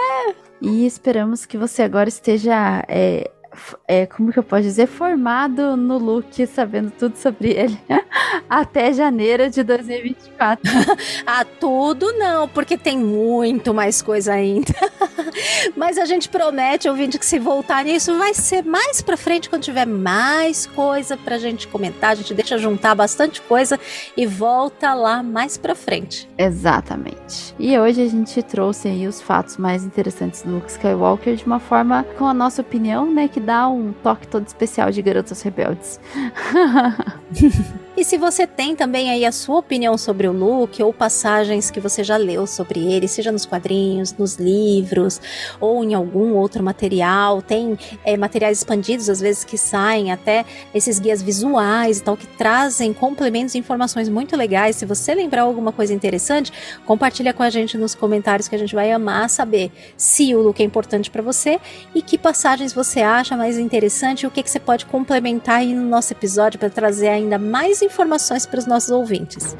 E esperamos que você agora esteja, é, é, como que eu posso dizer, formado no look, sabendo tudo sobre ele, até janeiro de 2024. Ah, tudo não, porque tem muito mais coisa ainda. Mas a gente promete, ouvinte, que se voltar nisso, vai ser mais pra frente, quando tiver mais coisa pra gente comentar. A gente deixa juntar bastante coisa e volta lá mais pra frente. Exatamente. E hoje a gente trouxe aí os fatos mais interessantes do Luke Skywalker de uma forma, com a nossa opinião, né, que dá um toque todo especial de Garotas Rebeldes. E se você tem também aí a sua opinião sobre o Luke ou passagens que você já leu sobre ele, seja nos quadrinhos, nos livros ou em algum outro material, tem é, materiais expandidos às vezes que saem até esses guias visuais e tal que trazem complementos e informações muito legais. Se você lembrar alguma coisa interessante, compartilha com a gente nos comentários que a gente vai amar saber se o Luke é importante para você e que passagens você acha mais interessante e o que, que você pode complementar aí no nosso episódio para trazer ainda mais informações para os nossos ouvintes.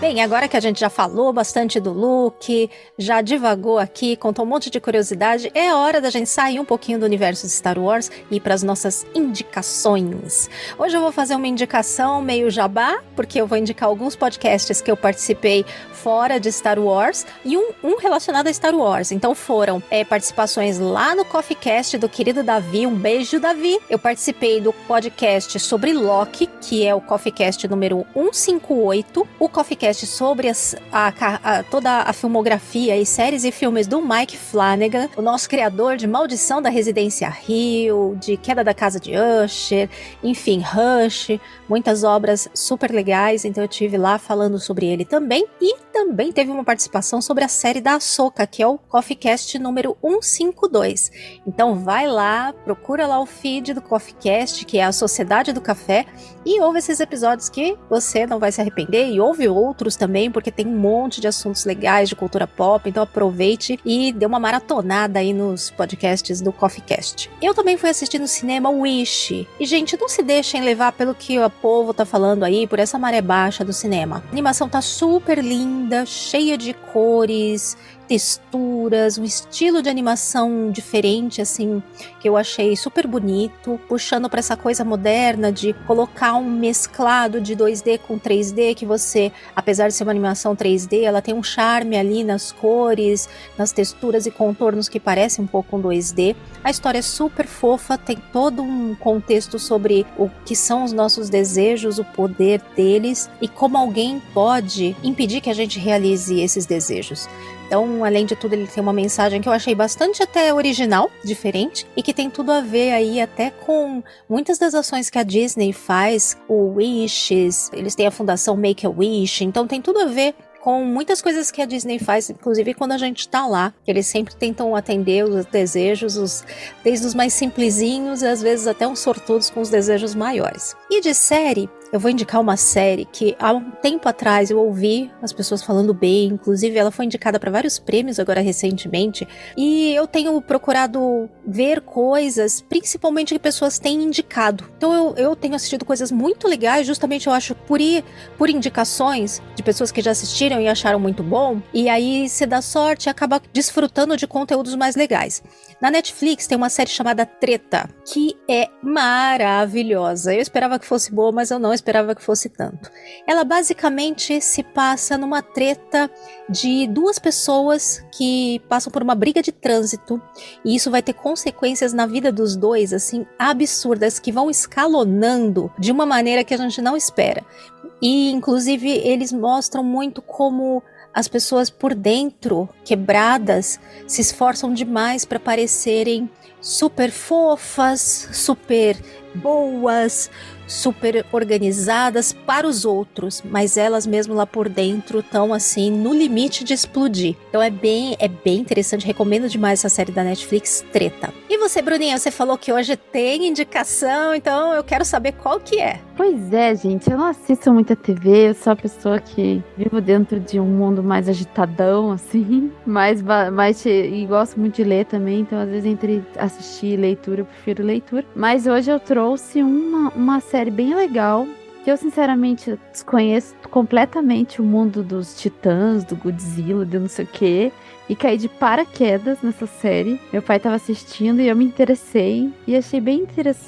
Bem, agora que a gente já falou bastante do Luke, já divagou aqui, contou um monte de curiosidade, é hora da gente sair um pouquinho do universo de Star Wars e ir para as nossas indicações. Hoje eu vou fazer uma indicação meio jabá, porque eu vou indicar alguns podcasts que eu participei fora de Star Wars e um, um relacionado a Star Wars. Então foram é, participações lá no Coffee Cast do querido Davi. Um beijo, Davi. Eu participei do podcast sobre Loki, que é o Coffee Cast número 158. O Coffee Cast sobre as, a, a, toda a filmografia e séries e filmes do Mike Flanagan, o nosso criador de Maldição da Residência Rio, de Queda da Casa de Usher, enfim, Rush, muitas obras super legais. Então eu tive lá falando sobre ele também. E também teve uma participação sobre a série da Ahsoka, que é o Coffee Cast número 152. Então vai lá, procura lá o feed do Coffee Cast, que é a Sociedade do Café, e ouve esses episódios que você não vai se arrepender, e ouve outros também, porque tem um monte de assuntos legais de cultura pop, então aproveite e dê uma maratonada aí nos podcasts do Coffee Cast. Eu também fui assistir no cinema Wish, e gente, não se deixem levar pelo que o povo tá falando aí, por essa maré baixa do cinema. A animação tá super linda, cheia de cores, texturas, um estilo de animação diferente, assim, que eu achei super bonito, puxando para essa coisa moderna de colocar um mesclado de 2D com 3D, que você, apesar de ser uma animação 3D, ela tem um charme ali nas cores, nas texturas e contornos que parecem um pouco com 2D. A história é super fofa, tem todo um contexto sobre o que são os nossos desejos, o poder deles e como alguém pode impedir que a gente realize esses desejos. Então, além de tudo, ele tem uma mensagem que eu achei bastante até original, diferente, e que tem tudo a ver aí até com muitas das ações que a Disney faz, o Wishes, eles têm a fundação Make a Wish, então tem tudo a ver com muitas coisas que a Disney faz, inclusive quando a gente tá lá. Eles sempre tentam atender os desejos, os, desde os mais simplesinhos e às vezes até uns sortudos com os desejos maiores. E de série, eu vou indicar uma série que há um tempo atrás eu ouvi as pessoas falando bem, inclusive ela foi indicada para vários prêmios agora recentemente, e eu tenho procurado ver coisas, principalmente que pessoas têm indicado. Então eu, eu tenho assistido coisas muito legais, justamente eu acho por ir por indicações de pessoas que já assistiram e acharam muito bom, e aí se dá sorte e acaba desfrutando de conteúdos mais legais. Na Netflix tem uma série chamada Treta, que é maravilhosa. Eu esperava que fosse boa, mas eu não esperava que fosse tanto. Ela basicamente se passa numa treta de duas pessoas que passam por uma briga de trânsito e isso vai ter consequências na vida dos dois assim absurdas que vão escalonando de uma maneira que a gente não espera. E inclusive eles mostram muito como as pessoas por dentro, quebradas, se esforçam demais para parecerem super fofas, super boas, super organizadas para os outros, mas elas mesmo lá por dentro estão assim no limite de explodir. Então é bem, é bem interessante, recomendo demais essa série da Netflix, Treta. E você, Bruninha, você falou que hoje tem indicação, então eu quero saber qual que é. Pois é, gente, eu não assisto muita TV, eu sou a pessoa que vivo dentro de um mundo mais agitadão, assim, mais, mais e gosto muito de ler também, então às vezes entre assistir e leitura eu prefiro leitura. Mas hoje eu trouxe uma, uma série série bem legal. Que eu, sinceramente, desconheço completamente o mundo dos titãs, do Godzilla, de não sei o quê. E caí de paraquedas nessa série. Meu pai estava assistindo e eu me interessei. E achei bem,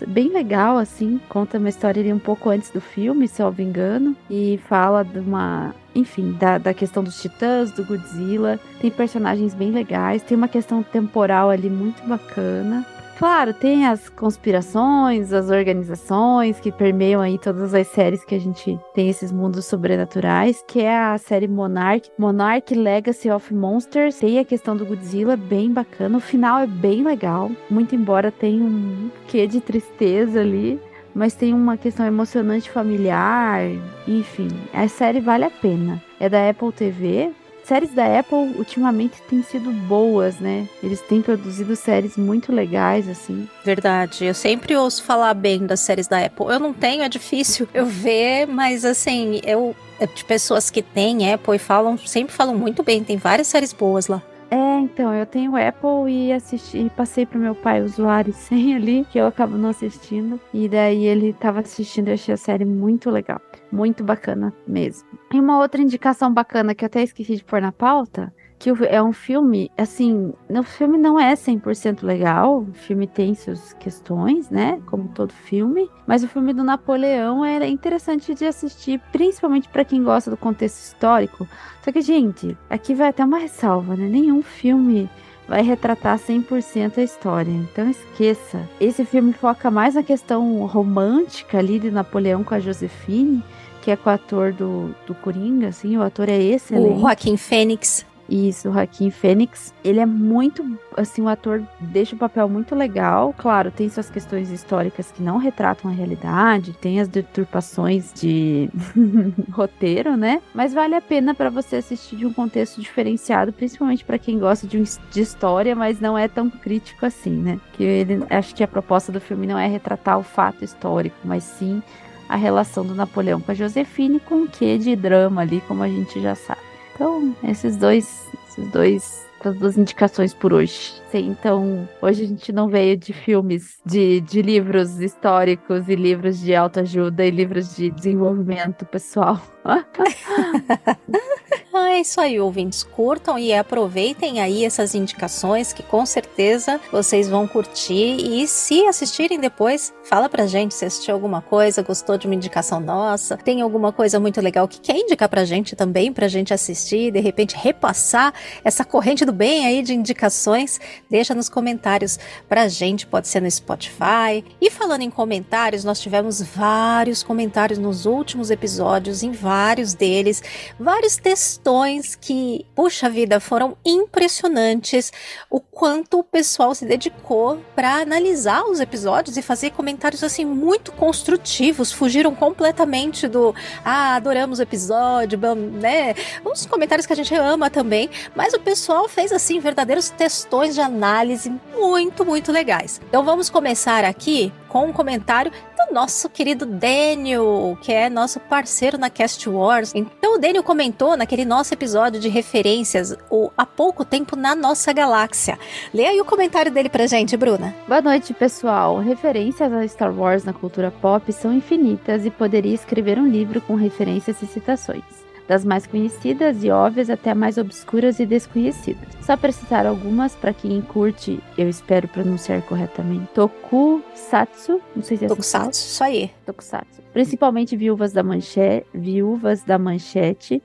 bem legal, assim. Conta uma história ali um pouco antes do filme, se eu não me engano. E fala de uma enfim, da, da questão dos titãs, do Godzilla. Tem personagens bem legais, tem uma questão temporal ali muito bacana. Claro, tem as conspirações, as organizações que permeiam aí todas as séries que a gente tem esses mundos sobrenaturais, que é a série Monarch, Monarch Legacy of Monsters. Tem a questão do Godzilla, bem bacana. O final é bem legal, muito embora tenha um quê de tristeza ali mas tem uma questão emocionante familiar, enfim, a série vale a pena. É da Apple TV, séries da Apple ultimamente têm sido boas, né? Eles têm produzido séries muito legais, assim. Verdade. Eu sempre ouço falar bem das séries da Apple. Eu não tenho, é difícil eu ver, mas assim, eu. É de pessoas que têm Apple e falam, sempre falam muito bem. Tem várias séries boas lá. É, então, eu tenho Apple e assisti, passei pro meu pai usuário sem ali, que eu acabo não assistindo. E daí ele tava assistindo e achei a série muito legal. Muito bacana mesmo. E uma outra indicação bacana que eu até esqueci de pôr na pauta que é um filme, assim, o filme não é 100% legal, o filme tem suas questões, né, como todo filme, mas o filme do Napoleão é interessante de assistir, principalmente para quem gosta do contexto histórico. Só que, gente, aqui vai até uma ressalva, né, nenhum filme vai retratar 100% a história. Então esqueça. Esse filme foca mais na questão romântica ali de Napoleão com a Josefine, que é com o ator do, do Coringa, assim, o ator é excelente. O Joaquim Fênix. Isso, o Joaquim Fênix. Ele é muito, assim, o ator deixa o papel muito legal. Claro, tem suas questões históricas que não retratam a realidade, tem as deturpações de roteiro, né? Mas vale a pena para você assistir de um contexto diferenciado, principalmente para quem gosta de, um, de história, mas não é tão crítico assim, né? Que ele, acho que a proposta do filme não é retratar o fato histórico, mas sim a relação do Napoleão com a Josefine com o que de drama ali, como a gente já sabe. Então, esses dois, esses dois, essas duas indicações por hoje. Sim, então, hoje a gente não veio de filmes, de, de livros históricos e livros de autoajuda e livros de desenvolvimento pessoal. Ah, é isso aí, ouvintes. Curtam e aproveitem aí essas indicações que com certeza vocês vão curtir. E se assistirem depois, fala pra gente se assistiu alguma coisa, gostou de uma indicação nossa, tem alguma coisa muito legal que quer indicar pra gente também, pra gente assistir, de repente repassar essa corrente do bem aí de indicações. Deixa nos comentários pra gente, pode ser no Spotify. E falando em comentários, nós tivemos vários comentários nos últimos episódios, em vários deles, vários textos questões que, puxa vida, foram impressionantes o quanto o pessoal se dedicou para analisar os episódios e fazer comentários assim muito construtivos, fugiram completamente do ah, adoramos o episódio, né? Os comentários que a gente ama também, mas o pessoal fez assim verdadeiros textões de análise muito, muito legais. Então vamos começar aqui com um comentário nosso querido Daniel, que é nosso parceiro na Cast Wars. Então o Daniel comentou naquele nosso episódio de referências o há pouco tempo na nossa galáxia. Lê aí o comentário dele pra gente, Bruna. Boa noite, pessoal. Referências a Star Wars na cultura pop são infinitas e poderia escrever um livro com referências e citações das mais conhecidas e óbvias até mais obscuras e desconhecidas. Só para citar algumas para quem curte, eu espero pronunciar corretamente, Tokusatsu, não sei se é assim Tokusatsu, isso aí. Tokusatsu. Principalmente Viúvas da Manchete, Viúvas da Manchete.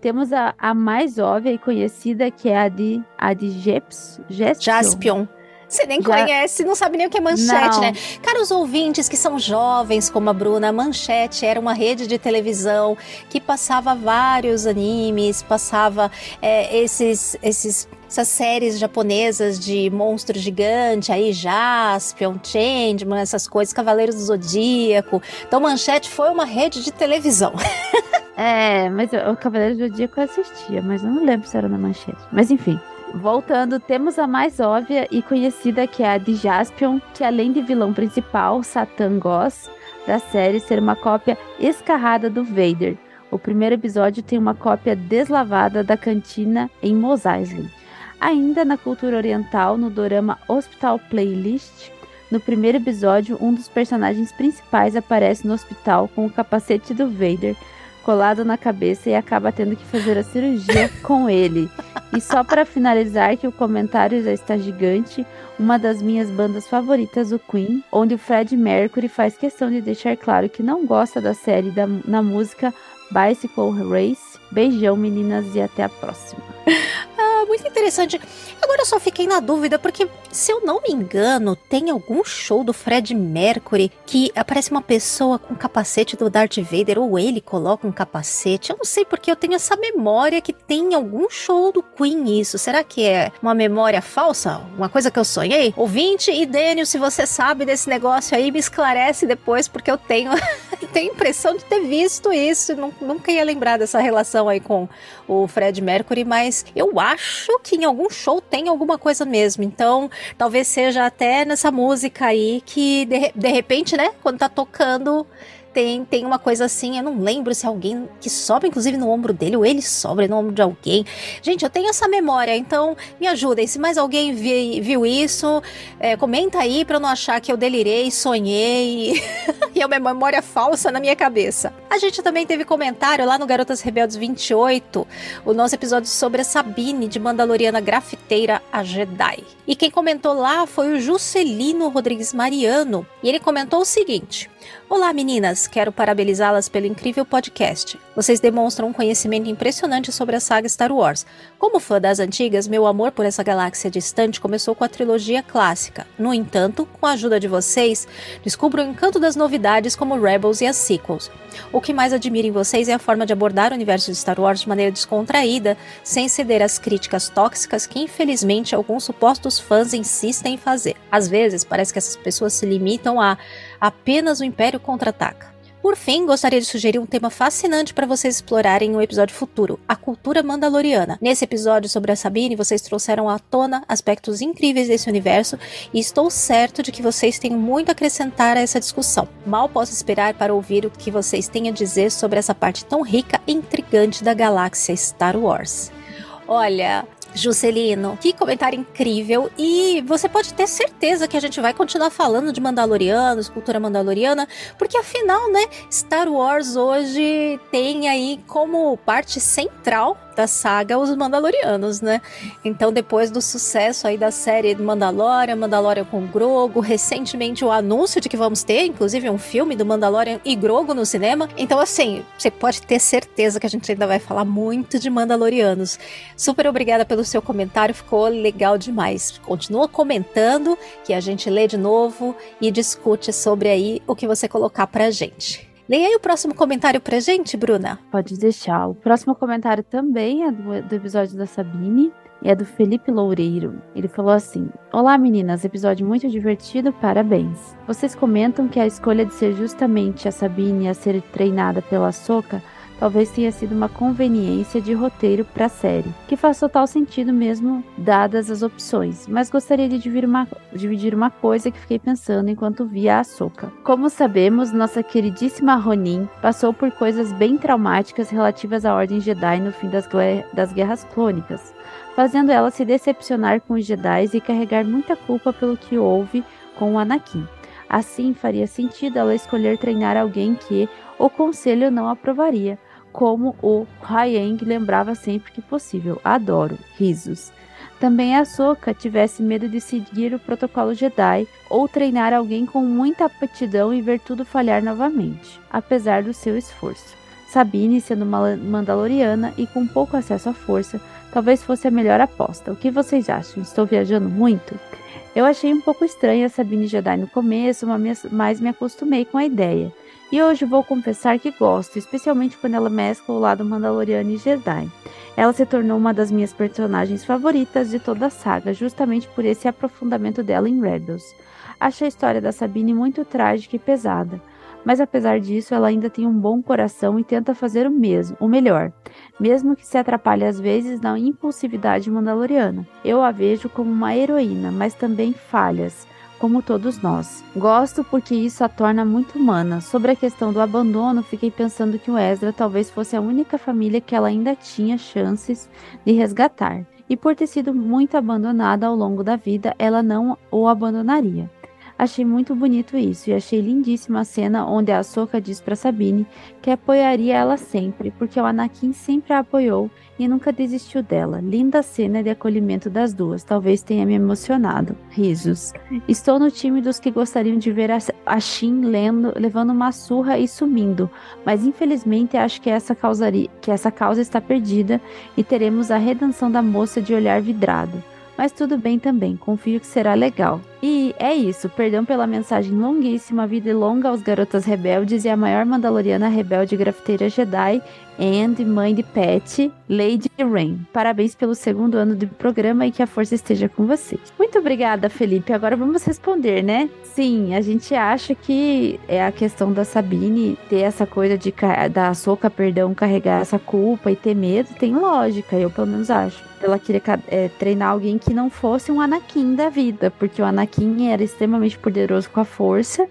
Temos a, a mais óbvia e conhecida que é a de a de Jeps, Jaspion. Você nem Já... conhece, não sabe nem o que é manchete, não. né? Cara, os ouvintes que são jovens como a Bruna, a Manchete era uma rede de televisão que passava vários animes, passava é, esses, esses essas séries japonesas de monstro gigante, aí Jaspion, Changeman, essas coisas, Cavaleiros do Zodíaco. Então, Manchete foi uma rede de televisão. é, mas o Cavaleiros do Zodíaco eu assistia, mas eu não lembro se era na Manchete. Mas enfim. Voltando, temos a mais óbvia e conhecida que é a de Jaspion, que além de vilão principal, Satan Goss, da série ser uma cópia escarrada do Vader. O primeiro episódio tem uma cópia deslavada da cantina em Mos Eisley. Ainda na cultura oriental, no dorama Hospital Playlist, no primeiro episódio, um dos personagens principais aparece no hospital com o capacete do Vader colado na cabeça e acaba tendo que fazer a cirurgia com ele. E só para finalizar que o comentário já está gigante, uma das minhas bandas favoritas, o Queen, onde o Fred Mercury faz questão de deixar claro que não gosta da série da, na música Bicycle Race. Beijão, meninas, e até a próxima. muito interessante. Agora eu só fiquei na dúvida, porque se eu não me engano, tem algum show do Fred Mercury que aparece uma pessoa com capacete do Darth Vader, ou ele coloca um capacete. Eu não sei porque eu tenho essa memória que tem algum show do Queen isso. Será que é uma memória falsa? Uma coisa que eu sonhei? Ouvinte e Daniel, se você sabe desse negócio aí, me esclarece depois, porque eu tenho, tenho impressão de ter visto isso. Nunca ia lembrar dessa relação aí com o Fred Mercury, mas eu acho que em algum show tem alguma coisa mesmo. Então, talvez seja até nessa música aí que de, de repente, né, quando tá tocando tem, tem uma coisa assim, eu não lembro se alguém que sobra, inclusive, no ombro dele, ou ele sobra no ombro de alguém. Gente, eu tenho essa memória, então me ajudem. Se mais alguém vi, viu isso, é, comenta aí pra eu não achar que eu delirei, sonhei e é uma memória falsa na minha cabeça. A gente também teve comentário lá no Garotas Rebeldes 28, o nosso episódio sobre a Sabine de Mandaloriana Grafiteira a Jedi. E quem comentou lá foi o Juscelino Rodrigues Mariano. E ele comentou o seguinte: Olá meninas, quero parabenizá-las pelo incrível podcast. Vocês demonstram um conhecimento impressionante sobre a saga Star Wars. Como fã das antigas, meu amor por essa galáxia distante começou com a trilogia clássica. No entanto, com a ajuda de vocês, descubro o encanto das novidades como Rebels e as sequels. O que mais admiro em vocês é a forma de abordar o universo de Star Wars de maneira descontraída, sem ceder às críticas tóxicas que infelizmente alguns supostos fãs insistem em fazer. Às vezes, parece que essas pessoas se limitam a apenas o Império contra-ataca. Por fim, gostaria de sugerir um tema fascinante para vocês explorarem em um episódio futuro: a cultura mandaloriana. Nesse episódio sobre a Sabine, vocês trouxeram à tona aspectos incríveis desse universo e estou certo de que vocês têm muito a acrescentar a essa discussão. Mal posso esperar para ouvir o que vocês têm a dizer sobre essa parte tão rica e intrigante da galáxia Star Wars. Olha, Juscelino, que comentário incrível. E você pode ter certeza que a gente vai continuar falando de Mandalorianos, cultura mandaloriana, porque afinal, né, Star Wars hoje tem aí como parte central da saga os Mandalorianos, né? Então, depois do sucesso aí da série Mandalorian, Mandalorian com Grogo, recentemente o anúncio de que vamos ter, inclusive, um filme do Mandalorian e Grogo no cinema. Então, assim, você pode ter certeza que a gente ainda vai falar muito de Mandalorianos. Super obrigada pelo seu comentário, ficou legal demais. Continua comentando que a gente lê de novo e discute sobre aí o que você colocar pra gente. Leia aí o próximo comentário pra gente, Bruna. Pode deixar. O próximo comentário também é do, do episódio da Sabine. É do Felipe Loureiro. Ele falou assim: Olá meninas, episódio muito divertido, parabéns. Vocês comentam que a escolha de ser justamente a Sabine a ser treinada pela Soca talvez tenha sido uma conveniência de roteiro para a série, que faz total sentido mesmo dadas as opções, mas gostaria de dividir uma, dividir uma coisa que fiquei pensando enquanto via a Soca. Como sabemos, nossa queridíssima Ronin passou por coisas bem traumáticas relativas à Ordem Jedi no fim das, das Guerras Clônicas, fazendo ela se decepcionar com os Jedi e carregar muita culpa pelo que houve com o Anakin. Assim, faria sentido ela escolher treinar alguém que o conselho não aprovaria, como o Hayeng lembrava sempre que possível. Adoro. Risos. Também a Soka tivesse medo de seguir o protocolo Jedi ou treinar alguém com muita aptidão e ver tudo falhar novamente, apesar do seu esforço. Sabine, sendo uma Mandaloriana e com pouco acesso à força, talvez fosse a melhor aposta. O que vocês acham? Estou viajando muito? Eu achei um pouco estranha a Sabine Jedi no começo, mas me acostumei com a ideia. E hoje vou confessar que gosto, especialmente quando ela mescla o lado Mandaloriano e Jedi. Ela se tornou uma das minhas personagens favoritas de toda a saga, justamente por esse aprofundamento dela em Rebels. Acho a história da Sabine muito trágica e pesada, mas apesar disso, ela ainda tem um bom coração e tenta fazer o mesmo, o melhor, mesmo que se atrapalhe às vezes na impulsividade mandaloriana. Eu a vejo como uma heroína, mas também falhas como todos nós. Gosto porque isso a torna muito humana. Sobre a questão do abandono, fiquei pensando que o Ezra talvez fosse a única família que ela ainda tinha chances de resgatar. E por ter sido muito abandonada ao longo da vida, ela não o abandonaria. Achei muito bonito isso e achei lindíssima a cena onde a Ahsoka diz para Sabine que apoiaria ela sempre, porque o Anakin sempre a apoiou e nunca desistiu dela. Linda cena de acolhimento das duas, talvez tenha me emocionado. Risos. Estou no time dos que gostariam de ver a Shin lendo, levando uma surra e sumindo, mas infelizmente acho que essa, causaria, que essa causa está perdida e teremos a redenção da moça de olhar vidrado. Mas tudo bem também, confio que será legal. E é isso, perdão pela mensagem longuíssima, vida longa aos garotas rebeldes e a maior mandaloriana rebelde grafiteira Jedi and mãe de Pet, Lady Rain. Parabéns pelo segundo ano do programa e que a força esteja com vocês. Muito obrigada, Felipe. Agora vamos responder, né? Sim, a gente acha que é a questão da Sabine ter essa coisa de da Soca, perdão, carregar essa culpa e ter medo, tem lógica, eu pelo menos acho. Ela queria é, treinar alguém que não fosse um Anakin da vida, porque o Anakin Anakin era extremamente poderoso com a força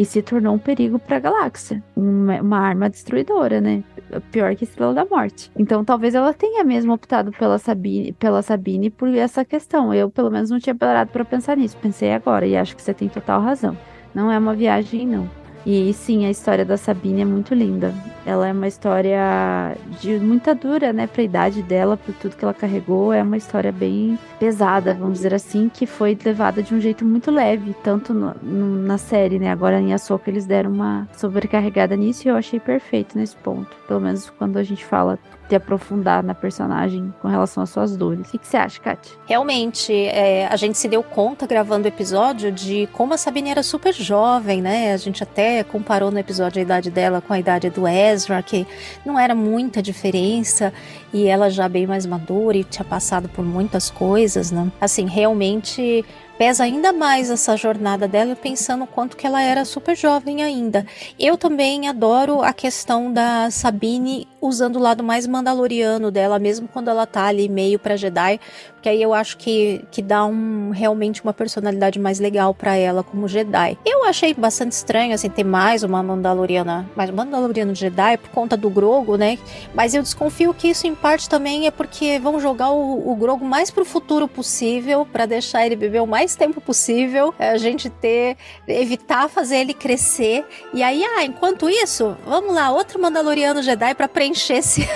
e se tornou um perigo para a galáxia, uma, uma, arma destruidora, né? Pior que Estrela da Morte. Então, talvez ela tenha mesmo optado pela Sabine, pela Sabine por essa questão. Eu, pelo menos, não tinha parado para pensar nisso. Pensei agora e acho que você tem total razão. Não é uma viagem, não. E sim, a história da Sabine é muito linda. Ela é uma história de muita dura, né, pra idade dela, por tudo que ela carregou. É uma história bem pesada, vamos dizer assim, que foi levada de um jeito muito leve, tanto no, no, na série, né? Agora em Ahsoka eles deram uma sobrecarregada nisso e eu achei perfeito nesse ponto. Pelo menos quando a gente fala de aprofundar na personagem com relação às suas dores. O que, você acha, Kat? Realmente, é, a gente se deu conta gravando o episódio de como a Sabine era super jovem, né? A gente até comparou no episódio a idade dela com a idade do Ezra, que não era muita diferença, e ela já bem mais madura e tinha passado por muitas coisas, né? Assim, realmente pesa ainda mais essa jornada dela, pensando o quanto que ela era super jovem ainda. Eu também adoro a questão da Sabine usando o lado mais mandaloriano dela, mesmo quando ela tá ali meio para Jedi, porque aí eu acho que, que dá um, realmente uma personalidade mais legal para ela como Jedi. Eu achei bastante estranho, assim, ter mais uma Mandaloriana, mais Mandaloriano Jedi por conta do Grogo, né? Mas eu desconfio que isso em parte também é porque vão jogar o, o Grogo mais pro futuro possível, para deixar ele beber o mais tempo possível, a gente ter, evitar fazer ele crescer. E aí, ah, enquanto isso, vamos lá, outro Mandaloriano Jedi para preencher esse,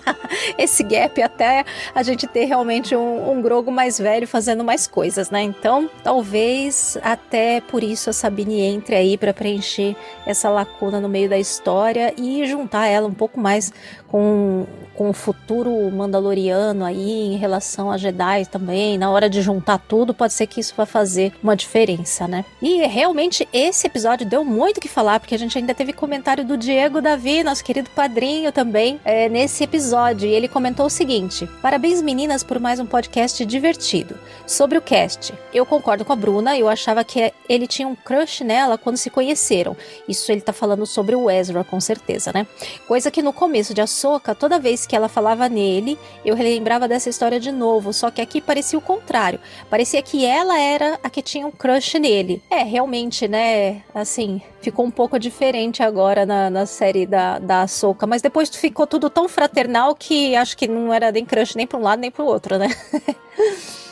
esse gap até a gente ter realmente um, um Grogo mais velho fazendo mais coisas, né? Então, talvez até por isso a Sabine entre aí para preencher essa lacuna no meio da história e juntar ela um pouco mais com, com o futuro mandaloriano aí em relação a Jedi também. Na hora de juntar tudo, pode ser que isso vá fazer uma diferença, né? E realmente esse episódio deu muito o que falar, porque a gente ainda teve comentário do Diego Davi, nosso querido padrinho também, é, nesse episódio. E ele comentou o seguinte: Parabéns, meninas, por mais um podcast divertido. Sobre o cast, eu concordo com a Bruna, eu achava que ele tinha um crush nela quando se conheceram. Isso ele tá falando sobre o Ezra, com certeza, né? Coisa que no começo de Ahsoka, toda vez que ela falava nele, eu relembrava dessa história de novo, só que aqui parecia o contrário. Parecia que ela era a que tinha um crush nele. É, realmente, né? Assim, ficou um pouco diferente agora na, na série da, da Ahsoka, mas depois ficou tudo tão fraternal que acho que não era nem crush nem para um lado nem para o outro, né?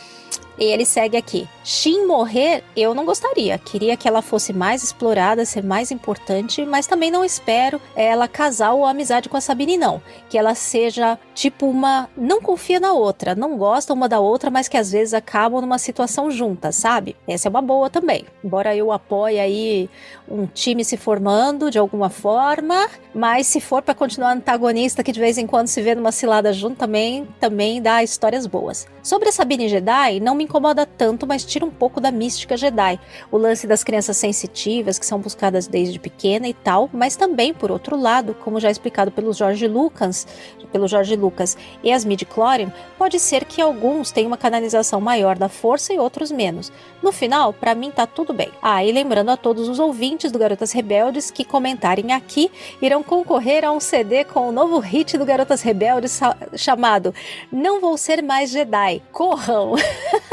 E ele segue aqui. Shin morrer, eu não gostaria. Queria que ela fosse mais explorada, ser mais importante, mas também não espero ela casar ou amizade com a Sabine, não. Que ela seja tipo uma. Não confia na outra, não gosta uma da outra, mas que às vezes acabam numa situação juntas, sabe? Essa é uma boa também. Embora eu apoie aí um time se formando de alguma forma, mas se for para continuar antagonista que de vez em quando se vê numa cilada junto também, também dá histórias boas. Sobre a Sabine Jedi, não me incomoda tanto, mas tira um pouco da mística Jedi. O lance das crianças sensitivas, que são buscadas desde pequena e tal, mas também, por outro lado, como já explicado pelo George Lucas, pelo George Lucas e as midi-chlorian, pode ser que alguns tenham uma canalização maior da força e outros menos. No final, para mim tá tudo bem. Ah, e lembrando a todos os ouvintes do Garotas Rebeldes que comentarem aqui irão concorrer a um CD com o novo hit do Garotas Rebeldes chamado Não Vou Ser Mais Jedi. Corram!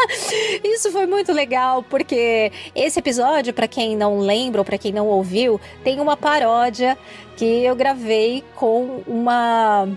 Isso foi muito legal porque esse episódio, para quem não lembra ou para quem não ouviu, tem uma paródia que eu gravei com uma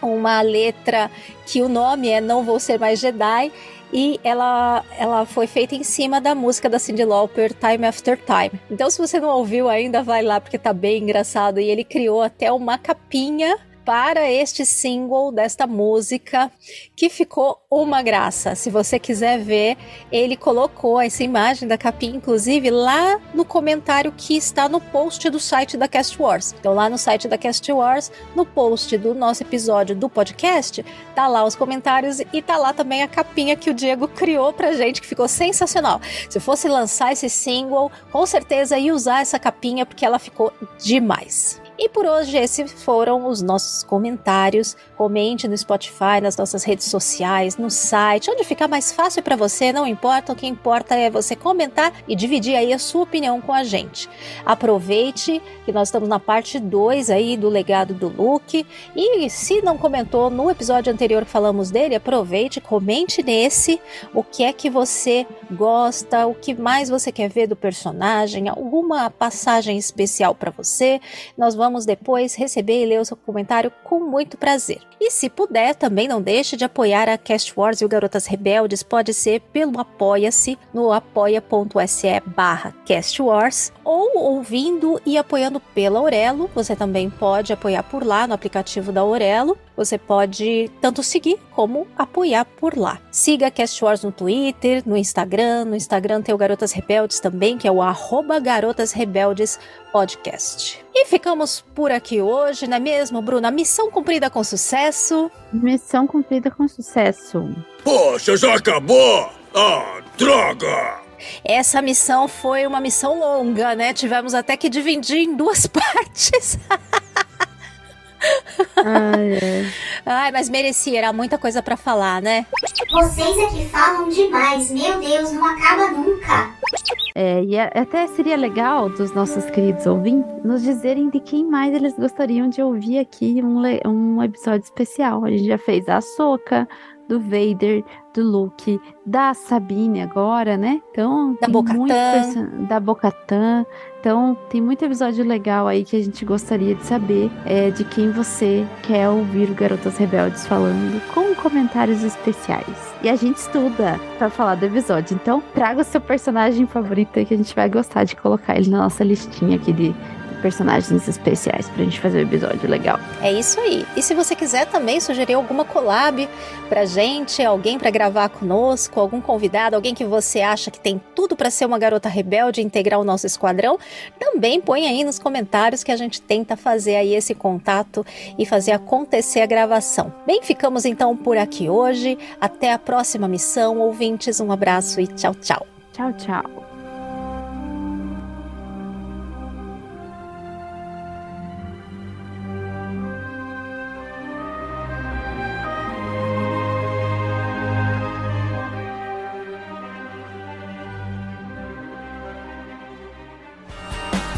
uma letra que o nome é Não Vou Ser Mais Jedi e ela, ela foi feita em cima da música da Cyndi Lauper, Time After Time. Então, se você não ouviu ainda, vai lá porque tá bem engraçado. E ele criou até uma capinha para este single desta música que ficou uma graça. Se você quiser ver, ele colocou essa imagem da capinha, inclusive, lá no comentário que está no post do site da Cast Wars. Então, lá no site da Cast Wars, no post do nosso episódio do podcast, tá lá os comentários e tá lá também a capinha que o Diego criou pra gente, que ficou sensacional. Se fosse lançar esse single, com certeza ia usar essa capinha porque ela ficou demais. E por hoje esses foram os nossos comentários. Comente no Spotify, nas nossas redes sociais, no site, onde ficar mais fácil para você, não importa, o que importa é você comentar e dividir aí a sua opinião com a gente. Aproveite que nós estamos na parte 2 aí do legado do Luke e se não comentou no episódio anterior que falamos dele, aproveite, comente nesse o que é que você gosta, o que mais você quer ver do personagem, alguma passagem especial para você. Nós vamos depois receber e ler o seu comentário com muito prazer. E se puder, também não deixe de apoiar a Cast Wars e o Garotas Rebeldes, pode ser pelo Apoia-se no apoia.se barra Cast Wars ou ouvindo e apoiando pela Aurelo. Você também pode apoiar por lá no aplicativo da Aurelo. Você pode tanto seguir como apoiar por lá. Siga a Cast Wars no Twitter, no Instagram. No Instagram tem o Garotas Rebeldes também, que é o arroba Garotas Rebeldes Podcast. E ficamos por aqui hoje, não é mesmo, Bruna? Missão cumprida com sucesso. Missão cumprida com sucesso. Poxa, já acabou? Ah, droga! Essa missão foi uma missão longa, né? Tivemos até que dividir em duas partes. Ai, ai. Ai, mas merecia, era muita coisa pra falar, né? Vocês aqui falam demais. Meu Deus, não acaba nunca. É, e a- até seria legal dos nossos queridos ouvintes nos dizerem de quem mais eles gostariam de ouvir aqui um, um episódio especial. A gente já fez a Soca, do Vader, do Luke, da Sabine agora, né? Então, Da tem Bo-Katan. muito perso- da Bocatan. Então, tem muito episódio legal aí que a gente gostaria de saber é, de quem você quer ouvir o Garotas Rebeldes falando, com comentários especiais. E a gente estuda pra falar do episódio. Então, traga o seu personagem favorito que a gente vai gostar de colocar ele na nossa listinha aqui de personagens especiais pra gente fazer um episódio legal. É isso aí. E se você quiser também sugerir alguma collab pra gente, alguém pra gravar conosco, algum convidado, alguém que você acha que tem tudo pra ser uma garota rebelde e integrar o nosso esquadrão, também põe aí nos comentários que a gente tenta fazer aí esse contato e fazer acontecer a gravação. Bem, ficamos então por aqui hoje. Até a próxima missão, ouvintes. Um abraço e tchau, tchau. Tchau, tchau.